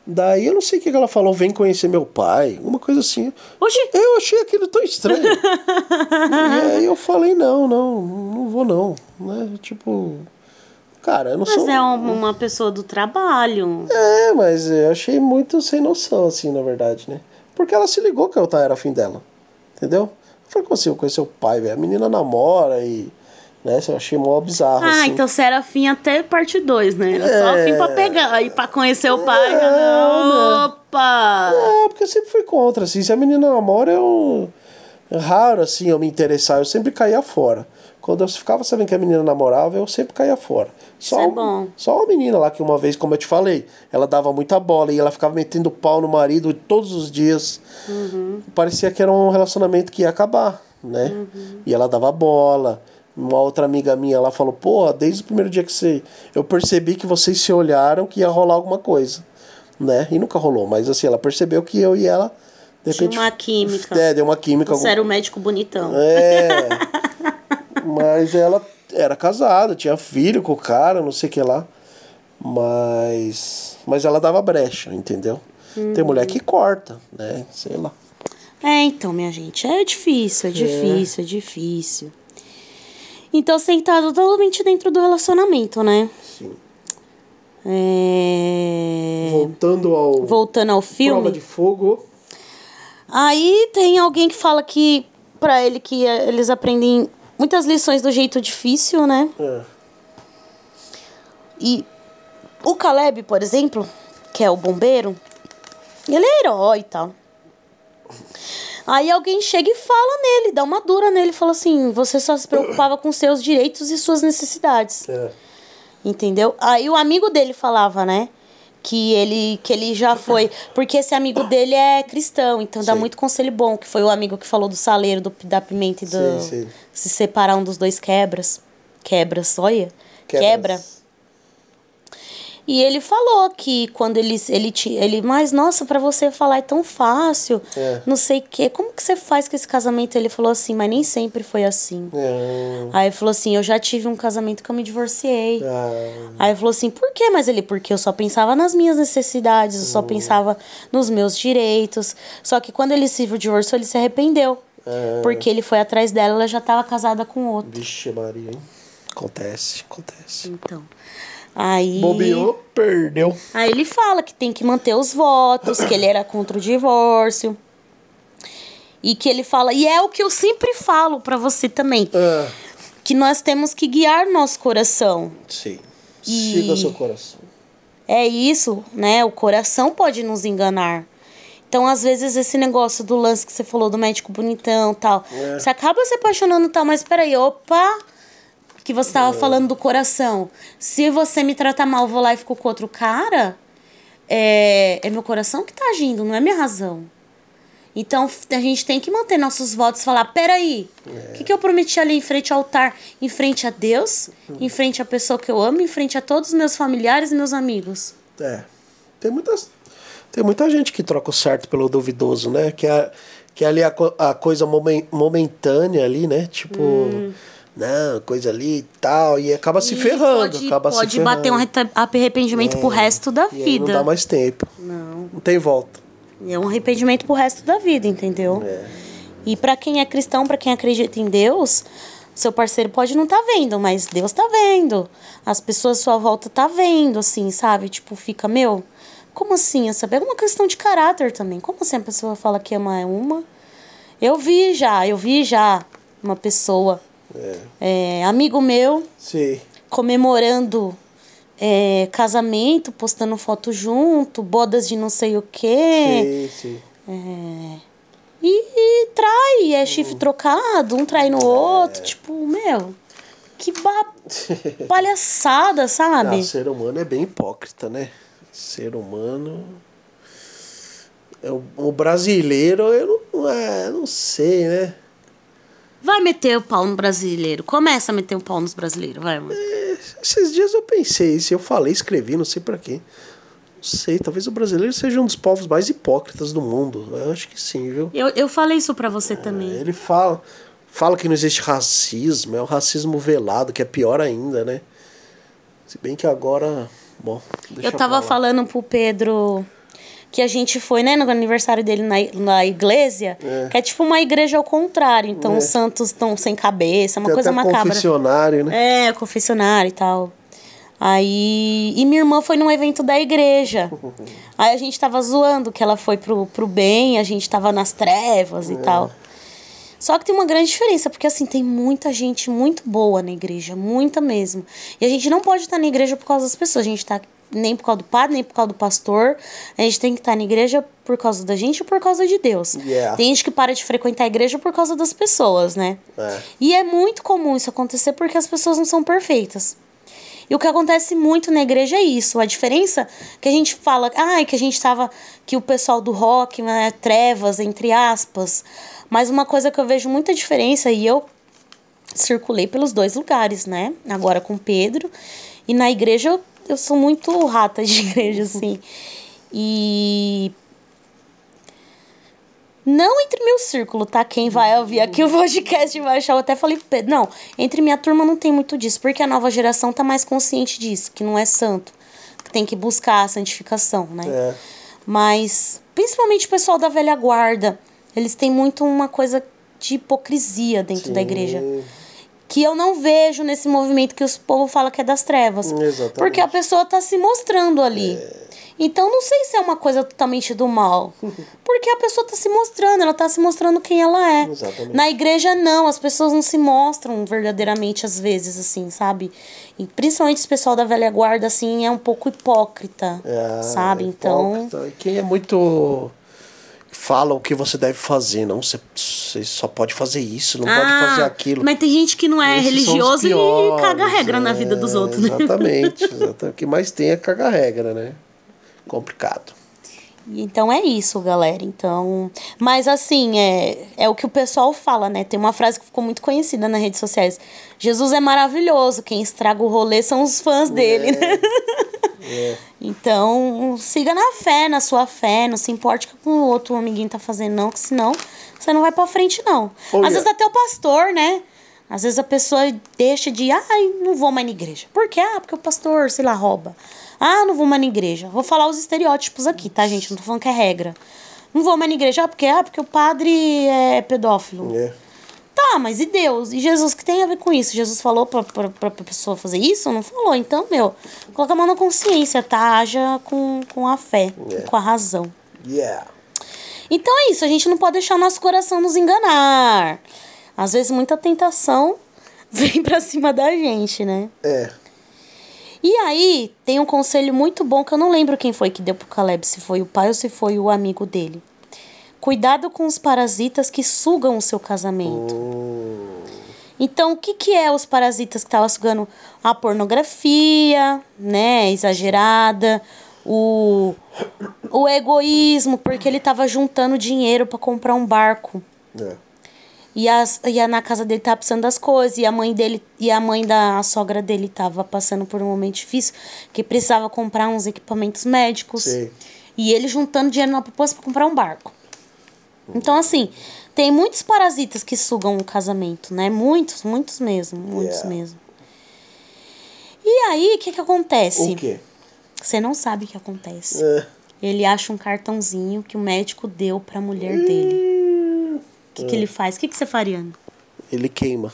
Daí eu não sei o que ela falou, vem conhecer meu pai, uma coisa assim. Oxi! Eu achei aquilo tão estranho. e aí eu falei, não, não, não vou não. Né? Tipo. Cara, eu não Mas sou. é um- uma pessoa do trabalho. É, mas eu achei muito sem noção, assim, na verdade, né? Porque ela se ligou que eu era afim dela. Entendeu? Eu falei, como assim, eu conheci o pai, velho? A menina namora e. Né? Eu achei mó bizarro. Ah, assim. então você era afim até parte 2, né? Era só É. afim pra pegar. Aí pra conhecer o pai, já Não, não. Opa! É, porque eu sempre fui contra, assim. Se a menina namora, eu. É raro, assim, eu me interessar. Eu sempre caía fora. Quando eu ficava sabendo que a menina namorava, eu sempre caía fora. Só, Isso é bom. só uma menina lá que uma vez, como eu te falei, ela dava muita bola e ela ficava metendo pau no marido todos os dias. Uhum. Parecia que era um relacionamento que ia acabar, né? Uhum. E ela dava bola. Uma outra amiga minha, ela falou, pô, desde o primeiro dia que você. Eu percebi que vocês se olharam que ia rolar alguma coisa. Né? E nunca rolou, mas assim, ela percebeu que eu e ela. De Tinha repente, uma química. É, deu uma química. Você era o médico bonitão. É. mas ela era casada, tinha filho com o cara, não sei o que lá. Mas. Mas ela dava brecha, entendeu? Tem mulher que corta, né? Sei lá. É, então, minha gente, é difícil, é difícil, é difícil. Então você tem que estar totalmente dentro do relacionamento, né? Sim. É... Voltando ao. Voltando ao filme. Prova de fogo. Aí tem alguém que fala que pra ele que eh, eles aprendem muitas lições do jeito difícil, né? É. E o Caleb, por exemplo, que é o bombeiro, ele é herói e tal. Aí alguém chega e fala nele, dá uma dura nele, fala assim: você só se preocupava com seus direitos e suas necessidades. É. Entendeu? Aí o amigo dele falava, né? Que ele, que ele já foi. Porque esse amigo dele é cristão, então dá Sim. muito conselho bom. Que foi o amigo que falou do saleiro, do, da pimenta e do. Sim, sim. Se separar um dos dois quebras. Quebras, olha. Quebras. Quebra. E ele falou que quando ele ele ele, mas nossa, pra você falar é tão fácil. É. Não sei o quê. Como que você faz com esse casamento? Ele falou assim, mas nem sempre foi assim. É. Aí ele falou assim, eu já tive um casamento que eu me divorciei. Ah, Aí ele falou assim, por quê? Mas ele, porque eu só pensava nas minhas necessidades, eu só pensava nos meus direitos. Só que quando ele se divorciou, ele se arrependeu. É. Porque ele foi atrás dela, ela já estava casada com outro. vixe Maria, hein? Acontece, acontece. Então. Aí. Bobeou, perdeu. Aí ele fala que tem que manter os votos, que ele era contra o divórcio. E que ele fala, e é o que eu sempre falo pra você também, Ah, que nós temos que guiar nosso coração. sim. E- Siga seu coração. É isso, né? O coração pode nos enganar. Então, às vezes, esse negócio do lance que você falou do médico bonitão tal, É. você acaba se apaixonando tal, mas peraí, opa, que você tava É. falando do coração. Se você me tratar mal, eu vou lá e fico com outro cara, é, é meu coração que tá agindo, não é minha razão. Então, a gente tem que manter nossos votos e falar: peraí, o que, que eu prometi ali em frente ao altar? Em frente a Deus, em frente à pessoa que eu amo, em frente a todos os meus familiares e meus amigos. É. Tem muitas. Tem muita gente que troca o certo pelo duvidoso, né? Que é, que é ali a, a coisa momen- momentânea ali, né? Tipo, não, coisa ali e tal. E acaba se. E ferrando. Pode, acaba se pode bater um ferrando. arrependimento pro resto da E vida. não dá mais tempo. Não. Não tem volta. É um arrependimento pro resto da vida, entendeu? É. E pra quem é cristão, pra quem acredita em Deus, seu parceiro pode não tá vendo, mas Deus tá vendo. As pessoas à sua volta tá vendo, assim, sabe? Tipo, fica, meu, como assim? Sabe? É uma questão de caráter também. Como assim a pessoa fala que ama uma? Eu vi já, eu vi já uma pessoa, é, amigo meu, Sim. comemorando é, casamento, postando foto junto, bodas de não sei o quê. Sim, sim. E, e trai, é chifre trocado, um trai no outro. Tipo, meu, que ba- palhaçada, Ah, sabe? o ser humano é bem hipócrita, né? Ser humano. É o, o brasileiro, eu não, é, não sei, né? Vai meter o pau no brasileiro. Começa a meter o pau nos brasileiros, vai, mano. Esses dias eu pensei isso, eu falei, escrevi, não sei pra quê. Não sei, talvez o brasileiro seja um dos povos mais hipócritas do mundo. Eu acho que sim, viu? Eu, eu falei isso pra você também. Ele fala, fala que não existe racismo, é o racismo velado, que é pior ainda, né? Se bem que agora. Bom, Eu tava lá. falando pro Pedro que a gente foi, né, no aniversário dele na, na igreja, É. que é tipo uma igreja ao contrário. Então É. os santos estão sem cabeça, uma Tem coisa até macabra. confessionário, né? É, confessionário e tal. Aí. E minha irmã foi num evento da igreja. Aí a gente tava zoando que ela foi pro, pro bem, a gente tava nas trevas e tal. Só que tem uma grande diferença, porque assim, tem muita gente muito boa na igreja, muita mesmo. E a gente não pode estar na igreja por causa das pessoas, a gente tá nem por causa do padre, nem por causa do pastor. A gente tem que estar na igreja por causa da gente e por causa de Deus. Yeah. Tem gente que para de frequentar a igreja por causa das pessoas, né? É. E é muito comum isso acontecer porque as pessoas não são perfeitas. E o que acontece muito na igreja é isso. A diferença que a gente fala, ai, que a gente tava. que o pessoal do rock, né, trevas, entre aspas. Mas uma coisa que eu vejo muita diferença, e eu circulei pelos dois lugares, né? Agora com Pedro. E na igreja eu, eu sou muito rata de igreja, assim. E não entre meu círculo, tá? Quem vai ouvir aqui o podcast vai achar. Eu até falei. Não, entre minha turma não tem muito disso, porque a nova geração tá mais consciente disso, que não é santo, que tem que buscar a santificação, né? É. Mas, principalmente o pessoal da velha guarda, eles têm muito uma coisa de hipocrisia dentro da igreja. Que eu não vejo nesse movimento que os povo fala que é das trevas. Exatamente. É. Porque a pessoa tá se mostrando ali. Então não sei se é uma coisa totalmente do mal. Porque a pessoa tá se mostrando, ela tá se mostrando quem ela é. Exatamente. Na igreja não, as pessoas não se mostram verdadeiramente às vezes, assim, sabe? E principalmente esse pessoal da velha guarda, assim, é um pouco hipócrita, É, sabe? é Então, hipócrita. E Quem é muito. Fala o que você deve fazer, não. Você, você só pode fazer isso, não pode Ah, fazer aquilo. Mas tem gente que não é Esses religioso e piores, caga regra na vida é, dos outros, né? Exatamente, exatamente. O que mais tem é cagar regra, né? Complicado. Então é isso, galera. Então, mas assim, é, é o que o pessoal fala, né? Tem uma frase que ficou muito conhecida nas redes sociais. Jesus é maravilhoso, quem estraga o rolê são os fãs dele, né? Então, siga na fé, na sua fé, não se importe com o que o outro amiguinho tá fazendo, não, que senão você não vai pra frente, não. Olha. Às vezes até o pastor, né? Às vezes a pessoa deixa de, ai, não vou mais na igreja. Por quê? Ah, porque o pastor, sei lá, rouba. Ah, não vou mais na igreja. Vou falar os estereótipos aqui, tá, gente? Não tô falando que é regra. Não vou mais na igreja. Ah, porque, ah, porque o padre é pedófilo. É. Tá, mas e Deus? E Jesus, o que tem a ver com isso? Jesus falou pra, pra, pra pessoa fazer isso? Não falou. Então, meu, coloca a mão na consciência, tá? Haja com, com a fé, É. com a razão. Yeah. Então é isso, a gente não pode deixar o nosso coração nos enganar. Às vezes muita tentação vem pra cima da gente, né? É. E aí, tem um conselho muito bom que eu não lembro quem foi que deu pro Caleb, se foi o pai ou se foi o amigo dele. Cuidado com os parasitas que sugam o seu casamento. Então, o que, que é os parasitas que estavam sugando? A pornografia, né, exagerada, o, o egoísmo, porque ele tava juntando dinheiro para comprar um barco. É. E, as, e a, na casa dele tava precisando das coisas. E a mãe dele e a mãe da sogra dele tava passando por um momento difícil, que precisava comprar uns equipamentos médicos. Sei. E ele juntando dinheiro na poupança para comprar um barco. Então, assim, tem muitos parasitas que sugam o casamento, né? Muitos, muitos mesmo, muitos Yeah. mesmo. E aí, o que que acontece? O quê? Você não sabe o que acontece. É. Ele acha um cartãozinho que o médico deu pra mulher dele. O que, que ele faz? O que, que você faria? Ele queima.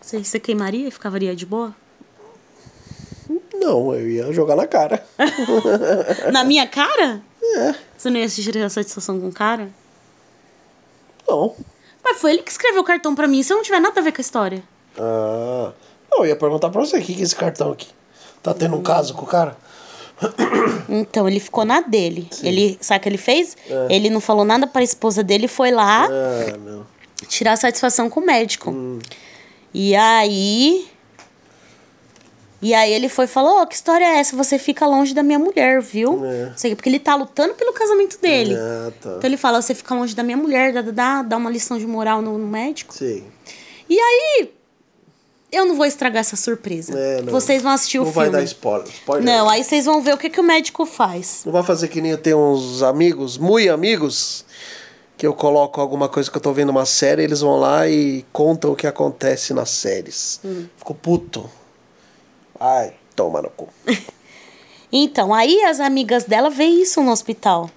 Você, você queimaria e ficaria de boa? Não, eu ia jogar na cara. Na minha cara? É. Você não ia assistir a satisfação com o cara? Não. Mas foi ele que escreveu o cartão pra mim. Isso não tiver nada a ver com a história. Ah. Não, eu ia perguntar pra você o que que é esse cartão aqui. Tá tendo um caso com o cara? Então, ele ficou na dele. Ele, sabe o que ele fez? Ele não falou nada pra esposa dele, foi lá não. tirar satisfação com o médico. E aí. E aí ele foi e falou: "Ô, que história é essa? Você fica longe da minha mulher, viu? É. Sei, porque ele tá lutando pelo casamento dele. Ah, tá. Então ele fala: você fica longe da minha mulher, dá, dá, dá uma lição de moral no, no médico. Sei. E aí. Eu não vou estragar essa surpresa. É, não. Vocês vão assistir o não filme. vai dar spoiler. spoiler. Não, aí vocês vão ver o que, que o médico faz. Não vai fazer que nem eu tenho uns amigos, muito amigos, que eu coloco alguma coisa que eu tô vendo uma série, eles vão lá e contam o que acontece nas séries. Fico puto. Ai, toma no cu. Então, aí as amigas dela vê isso no hospital.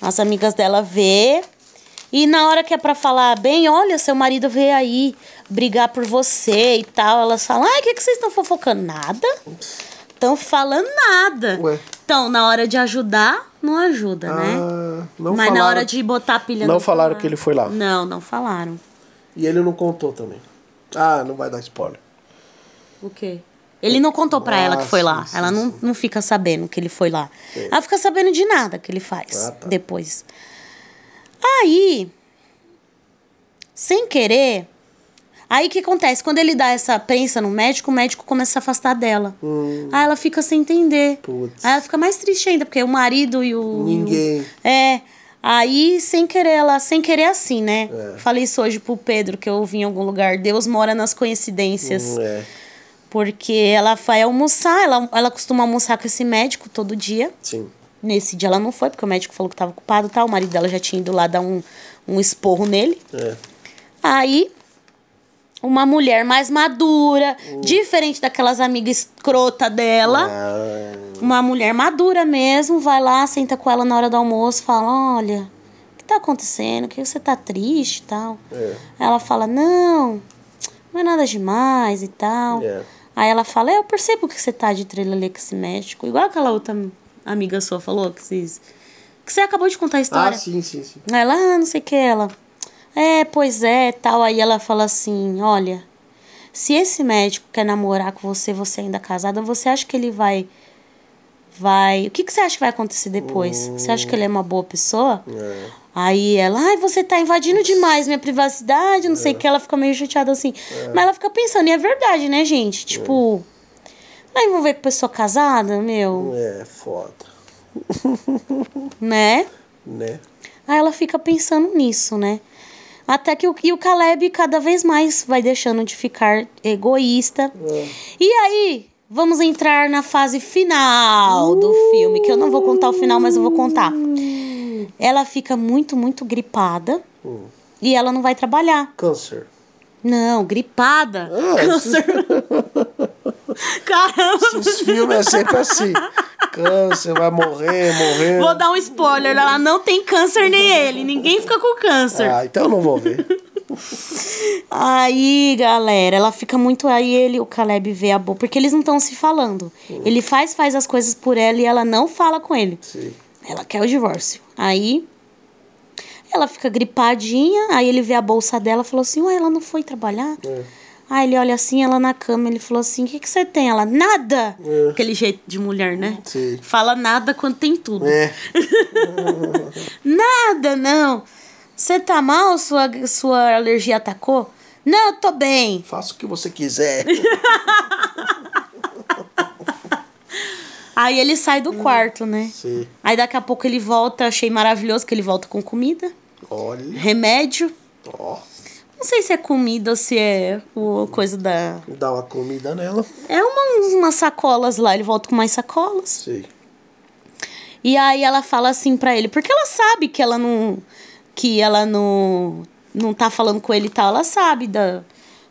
As amigas dela vê e na hora que é pra falar bem, olha, seu marido veio aí brigar por você e tal, elas falam: "Ai, o que que vocês estão fofocando nada?" Estão falando nada. Ué. Então, na hora de ajudar, não ajuda, né? Ah, não Mas na falaram- hora de botar a pilha Não falaram que ele foi lá. Não, não falaram. E ele não contou também. Ah, não vai dar spoiler. O quê? Ele não contou pra ela Ah, que foi lá. sim, sim, ela não, sim. não fica sabendo que ele foi lá. Ela fica sabendo de nada que ele faz Ah, tá. depois. Aí, sem querer, aí o que acontece? Quando ele dá essa prensa no médico, o médico começa a se afastar dela. Aí ela fica sem entender. Hum. Putz. Aí ela fica mais triste ainda, porque o marido e o. e o- Ninguém. é. Aí, sem querer, ela, sem querer assim, né? É. Falei isso hoje pro Pedro, que eu ouvi em algum lugar. Deus mora nas coincidências. Hum, é, Porque ela vai almoçar, ela, ela costuma almoçar com esse médico todo dia. sim. Nesse dia ela não foi, porque o médico falou que estava ocupado e tal. O marido dela já tinha ido lá dar um, um esporro nele. É. Aí, uma mulher mais madura, diferente daquelas amigas escrota dela, Ah, uma mulher madura mesmo, vai lá, senta com ela na hora do almoço, fala: Olha, o que tá acontecendo? Que você tá triste e tal? é. Ela fala: Não, não é nada demais e tal. É. Aí ela fala: "É, Eu percebo que você tá de trelelê com esse médico. Igual aquela outra amiga sua falou que vocês. Que você acabou de contar a Ah, história. sim, sim, sim. Ela, ah, não sei o que, ela. É, pois é, tal. Aí ela fala assim: Olha, se esse médico quer namorar com você, você ainda casada, você acha que ele vai. Vai. O que, que você acha que vai acontecer depois? Você acha que ele é uma boa pessoa? É. Aí ela, ai, você tá invadindo demais minha privacidade, não sei o que, ela fica meio chateada assim. Mas ela fica pensando, e é verdade, né, gente? Tipo, vai envolver com pessoa casada, meu, É, foda. né? Né? Aí ela fica pensando nisso, né? Até que o, e o Caleb cada vez mais vai deixando de ficar egoísta. E aí, vamos entrar na fase final do filme, que eu não vou contar o final, mas eu vou contar. Ela fica muito, muito gripada Hum. e ela não vai trabalhar. Câncer. Não, gripada. Ah, Câncer. Caramba. Os filmes é sempre assim. Câncer, vai morrer, morrer. Vou dar um spoiler, ela não tem câncer nem ele. Ninguém fica com câncer. Ah, então eu não vou ver. Aí, galera, ela fica muito. Aí ele, o Caleb vê a boa, porque eles não estão se falando. Ele faz, faz as coisas por ela e ela não fala com ele. Sim. Ela quer o divórcio. Aí ela fica gripadinha, aí ele vê a bolsa dela e falou assim: Ué, ela não foi trabalhar? É. Aí ele olha assim, ela na cama, ele falou assim: O que, que você tem? Ela, nada! É. Aquele jeito de mulher, né? Sim. Fala nada quando tem tudo. É. Nada, não. Você tá mal? Sua, sua alergia atacou? Não, eu tô bem. Faça o que você quiser. Aí ele sai do quarto, né? Sim. Aí daqui a pouco ele volta, achei maravilhoso que ele volta com comida, Olha. remédio. Ó. Não sei se é comida ou se é o coisa da. Dá uma comida nela. É uma, umas sacolas lá, ele volta com mais sacolas. Sim. E aí ela fala assim pra ele, porque ela sabe que ela não. que ela não. não tá falando com ele e tal, ela sabe da.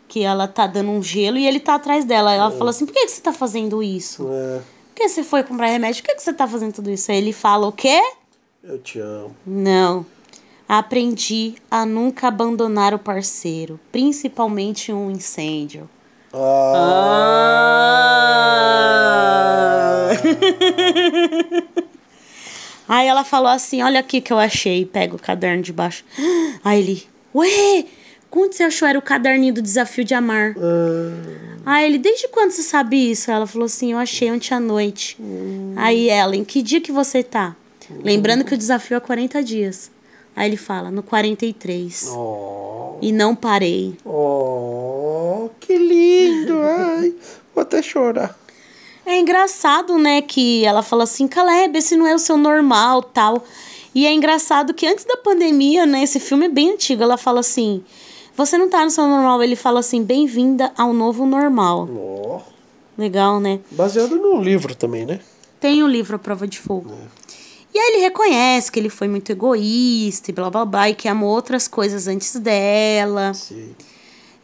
que ela tá dando um gelo e ele tá atrás dela. Ela fala assim: por que, que você tá fazendo isso? É. Por que você foi comprar remédio? Por que, que você tá fazendo tudo isso? Aí ele fala o quê? Eu te amo. Não. Aprendi a nunca abandonar o parceiro, principalmente em um incêndio. Ah. Aí ela falou assim: Olha aqui que eu achei. Pega o caderno de baixo. Aí ele: Ué, quando você achou? Era o caderninho do desafio de amar. Aí ele: Desde quando você sabe isso? Ela falou assim: Eu achei ontem à noite. Aí ela: Em que dia que você tá? Lembrando que o desafio é 40 dias. Aí ele fala: No 43. Oh. E não parei. Oh, que lindo. Ai, vou até chorar. É engraçado, né, que ela fala assim, Caleb, esse não é o seu normal, tal. E é engraçado que antes da pandemia, né, esse filme é bem antigo, ela fala assim, você não tá no seu normal, ele fala assim, bem-vinda ao novo normal. Oh. Legal, né? Baseado num livro também, né? Tem o livro A Prova de Fogo. E aí ele reconhece que ele foi muito egoísta e blá blá blá, e que amou outras coisas antes dela. Sim.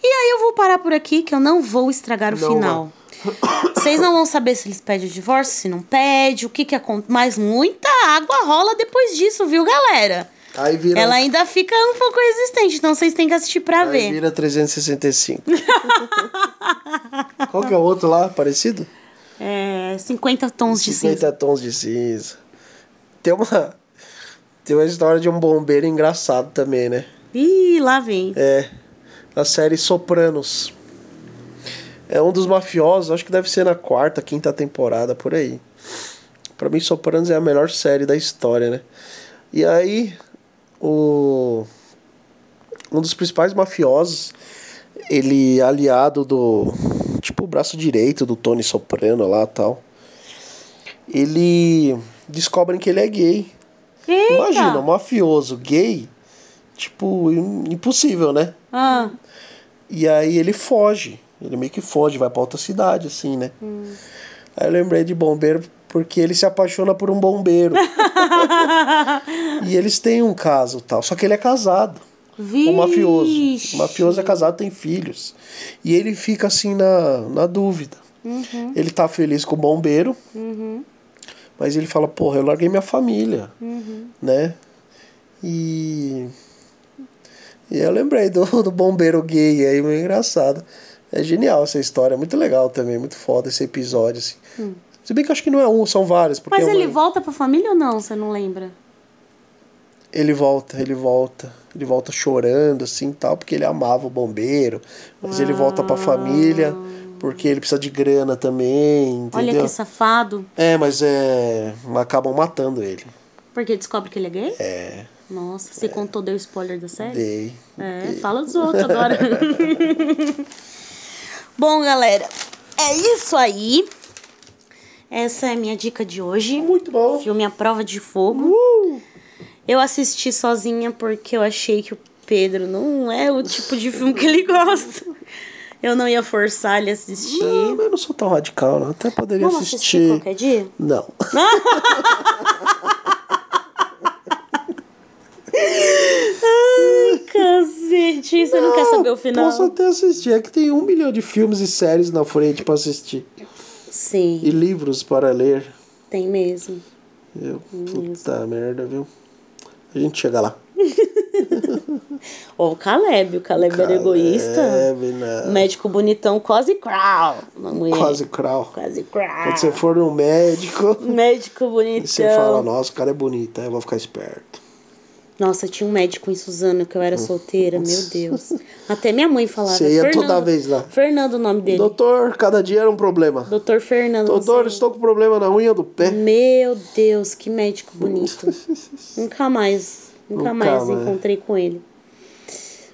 E aí eu vou parar por aqui, que eu não vou estragar o Não final. Vocês não vão saber se eles pedem o divórcio, se não pede, o que que acontece. Mas muita água rola depois disso, viu, galera? Aí vira. Ela ainda fica um pouco resistente, então vocês têm que assistir pra aí ver. vira 365. Qual que é o outro lá, parecido? É, 50 tons de 50 cinza. tons de cinza. Tem uma. Tem uma história de um bombeiro engraçado também, né? Ih, lá vem. É. Na série Sopranos. É um dos mafiosos, acho que deve ser na quarta, quinta temporada, por aí. Pra mim, Sopranos é a melhor série da história, né? E aí, o. Um dos principais mafiosos, ele aliado do. Tipo, o braço direito do Tony Soprano lá tal. Ele. Descobrem que ele é gay. Eita! Imagina, um mafioso gay. Tipo, im- impossível, né? Ah, E aí ele foge. Ele meio que foge, vai pra outra cidade, assim, né? Aí eu lembrei de bombeiro porque ele se apaixona por um bombeiro. e eles têm um caso tal. Só que ele é casado. O mafioso. Vixe. O mafioso é casado, tem filhos. E ele fica assim na, na dúvida. Ele tá feliz com o bombeiro. Mas ele fala, porra, eu larguei minha família. Né? E. E eu lembrei do, do bombeiro gay aí, meio engraçado. É genial essa história, é muito legal também, muito foda esse episódio, assim. Se bem que eu acho que não é um, são vários. Porque Mas é uma- ele volta pra família ou não? Você não lembra? Ele volta, ele volta. Ele volta chorando, assim, tal, porque ele amava o bombeiro. Mas ele volta pra família, porque ele precisa de grana também, Olha entendeu? que safado. É, mas é... Acabam matando ele. Porque descobre que ele é gay? É, Nossa, você contou, deu spoiler da série? dei. É, fala dos outros agora. Bom, galera, é isso aí. Essa é a minha dica de hoje. Muito bom. Filme A Prova de Fogo. Eu assisti sozinha porque eu achei que o Pedro não é o tipo de filme que ele gosta. Eu não ia forçar ele a assistir. Não, mas eu não sou tão radical, não. Até poderia Vamos assistir assistir. qualquer dia? Não. Ai, cacete. Você não, quer saber o final? Posso até assistir. É que tem um milhão de filmes e séries na frente pra assistir. Sim, E livros para ler. tem mesmo. Eu, puta merda, viu? A gente chega lá. Ó, o Caleb. O Caleb era egoísta. Caleb, não. Médico bonitão, quase mulher. Quase crawl. Quase crow. Quando você for no médico, Médico bonitão. e você fala, nossa, o cara é bonito, aí eu vou ficar esperto. Nossa, tinha um médico em Suzano que eu era solteira, meu Deus. Até minha mãe falava. Você ia Fernando, toda vez lá. Fernando, o nome dele. Doutor, cada dia era um problema. Doutor Fernando. Doutor, estou com problema na unha do pé. Meu Deus, que médico bonito. nunca mais, nunca, Nunca mais encontrei com ele.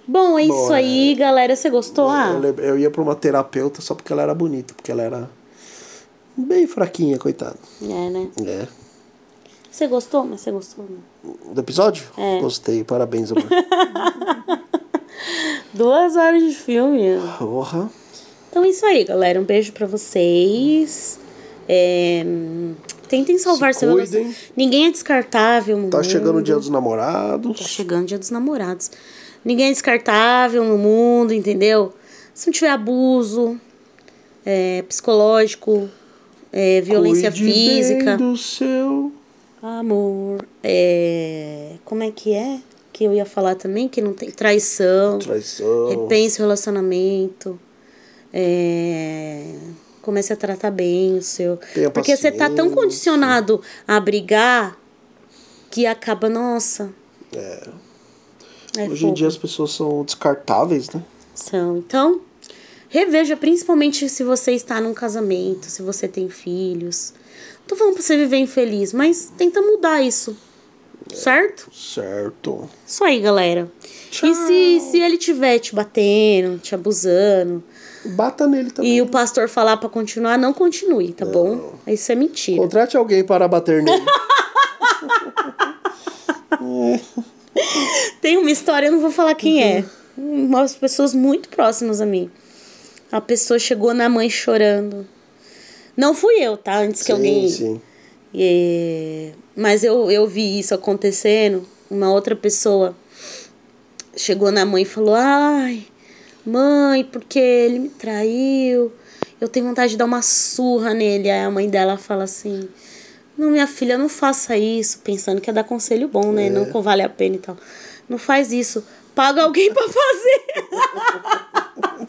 Bom, é isso Bom, aí, galera. Você gostou? Eu, Ah, lembro- eu ia pra uma terapeuta só porque ela era bonita, porque ela era bem fraquinha, coitada. é, né? É. Você gostou? Mas você gostou, né? Do episódio? É. Gostei, parabéns, amor. Duas horas de filme. Porra. Então é isso aí, galera. Um beijo pra vocês. É, Tentem salvar Se seu relacionamento. Ninguém é descartável no Tá mundo. chegando o dia dos Tá namorados. chegando o dia dos namorados. Ninguém é descartável no mundo, entendeu? Se não tiver abuso é, psicológico, é, violência Cuide bem física, do seu. amor, é, como é que é? Que eu ia falar também, que não tem traição, Traição. repense o relacionamento, é, comece a tratar bem o seu. Tenha Porque você tá tão condicionado a brigar que acaba, nossa. É. Hoje em dia as pessoas são descartáveis, né? São. Então, reveja, principalmente se você está num casamento, se você tem filhos. Não tô falando pra você viver infeliz, mas tenta mudar isso. Certo? Certo. Isso aí, galera. E se, se ele tiver te batendo, te abusando, Bata nele também. e o pastor falar pra continuar, não continue, tá bom? Isso é mentira. Contrate alguém para bater nele. Tem uma história, eu não vou falar quem é. Umas pessoas muito próximas a mim. A pessoa chegou na mãe chorando. Não fui eu, tá? Antes que sim, alguém. sim. É, mas eu, eu vi isso acontecendo. Uma outra pessoa chegou na mãe e falou: Ai, mãe, porque ele me traiu. Eu tenho vontade de dar uma surra nele. Aí a mãe dela fala assim: Não, minha filha, não faça isso. Pensando que é dar conselho bom, né? Não vale a pena e tal. Não faz isso. Paga alguém pra fazer.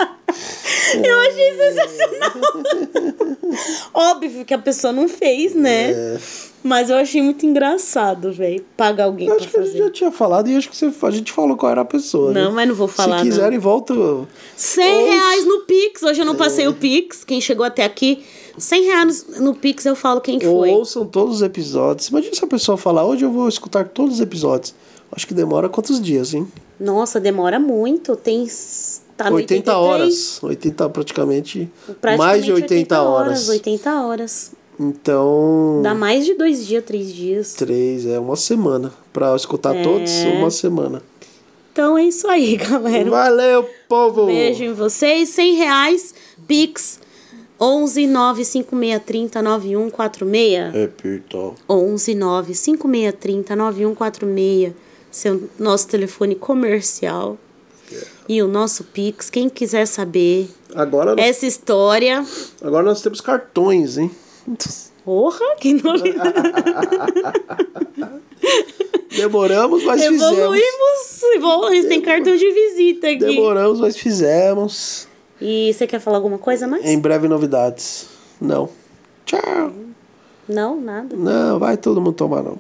Eu achei sensacional. Óbvio que a pessoa não fez, né? É. Mas eu achei muito engraçado, velho. Pagar alguém Eu acho que a gente já tinha falado e acho que você, a gente falou qual era a pessoa. Não, né? mas não vou falar, Se quiserem, volta. 100 reais no Pix. Hoje eu não passei É. o Pix. Quem chegou até aqui, 100 reais no Pix eu falo quem Ou foi. ouçam todos os episódios. Imagina se a pessoa falar, hoje eu vou escutar todos os episódios. Acho que demora quantos dias, hein? Nossa, demora muito. Tem. Tá no 80 83, horas. 80 praticamente. praticamente mais de 80, horas. 80 horas. Então. Dá mais de dois dias, três dias. Três, é uma semana. Pra escutar É. todos, uma semana. Então é isso aí, galera. Valeu, povo! Beijo em vocês. 100 reais. Pix 11 95630 9146. Repita. 11 95630 9146. Seu nosso telefone comercial. E o nosso Pix. Quem quiser saber Agora, nós, essa história. agora nós temos cartões, hein? Porra, que novidade. Demoramos, mas fizemos. Evoluímos. Evoluímos. Tem cartão de visita aqui. Demoramos, mas fizemos. E você quer falar alguma coisa mais? Em breve novidades. Não. Tchau. Não, nada. Não, vai todo mundo tomar não.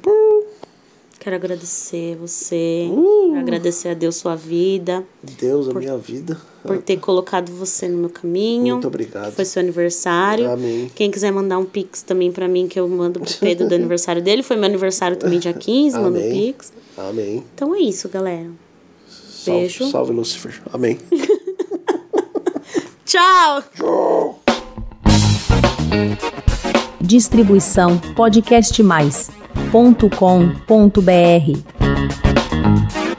Quero agradecer você. Uh. Agradecer a Deus sua vida. Deus, a minha vida. Por ter colocado você no meu caminho. Muito obrigado. Foi seu aniversário. Amém. Quem quiser mandar um pix também pra mim, que eu mando pro Pedro do aniversário dele. Foi meu aniversário também, dia 15, manda um pix. Amém. Então é isso, galera. Salve, Beijo. salve Lúcifer. Amém. Tchau! Distribuição podcastmais.com.br